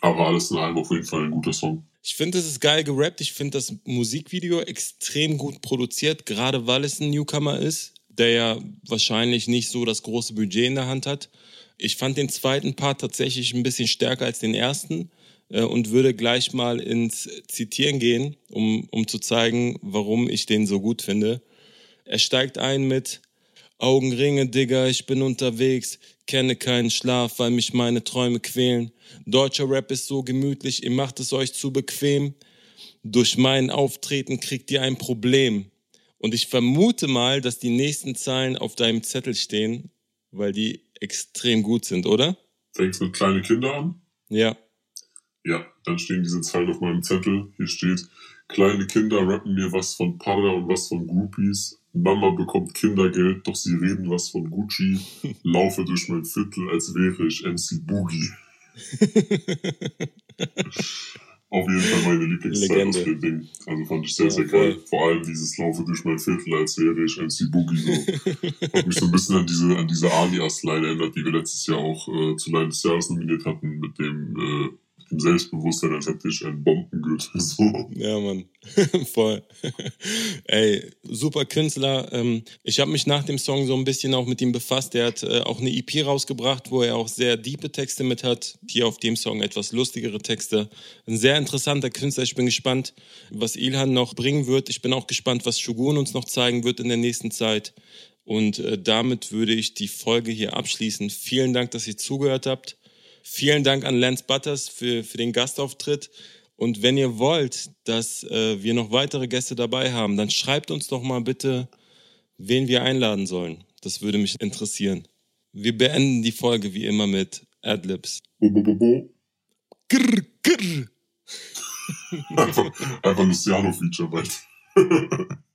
Aber alles in allem auf jeden Fall ein guter Song. Ich finde, es ist geil gerappt. Ich finde das Musikvideo extrem gut produziert, gerade weil es ein Newcomer ist, der ja wahrscheinlich nicht so das große Budget in der Hand hat. Ich fand den zweiten Part tatsächlich ein bisschen stärker als den ersten äh, und würde gleich mal ins Zitieren gehen, um, um zu zeigen, warum ich den so gut finde. Er steigt ein mit Augenringe, Digga, ich bin unterwegs, kenne keinen Schlaf, weil mich meine Träume quälen. Deutscher Rap ist so gemütlich, ihr macht es euch zu bequem. Durch mein Auftreten kriegt ihr ein Problem. Und ich vermute mal, dass die nächsten Zahlen auf deinem Zettel stehen, weil die extrem gut sind, oder? Fängst mit kleine Kinder an? Ja. Ja, dann stehen diese Zeilen auf meinem Zettel. Hier steht, Kleine Kinder rappen mir was von Parra und was von Groupies. Mama bekommt Kindergeld, doch sie reden was von Gucci. [laughs] Laufe durch mein Viertel, als wäre ich MC Boogie. Auf jeden Fall meine Lieblingszeit aus dem Ding. Also fand ich sehr, Ja, sehr voll. geil. Vor allem dieses Laufe durch mein Viertel, als wäre ich MC Boogie. So. Hat mich so ein bisschen an diese, an diese Alias-Line erinnert, die wir letztes Jahr auch äh, zu Line des Jahres nominiert hatten, mit dem, äh, dem Selbstbewusstsein, als hätte ich ein Bombengürtel. [laughs] So. Ja, Mann. [laughs] Voll. [laughs] Ey, super Künstler. Ähm, ich habe mich nach dem Song so ein bisschen auch mit ihm befasst. Der hat äh, auch eine EP rausgebracht, wo er auch sehr diepe Texte mit hat. Hier auf dem Song etwas lustigere Texte. Ein sehr interessanter Künstler. Ich bin gespannt, was Ilhan noch bringen wird. Ich bin auch gespannt, was Shogun uns noch zeigen wird in der nächsten Zeit. Und äh, damit würde ich die Folge hier abschließen. Vielen Dank, dass ihr zugehört habt. Vielen Dank an Lance Butters für, für den Gastauftritt. Und wenn ihr wollt, dass äh, wir noch weitere Gäste dabei haben, dann schreibt uns doch mal bitte, wen wir einladen sollen. Das würde mich interessieren. Wir beenden die Folge wie immer mit Adlibs. Grr, grr. Einfach, einfach Luciano-Feature bald. [laughs]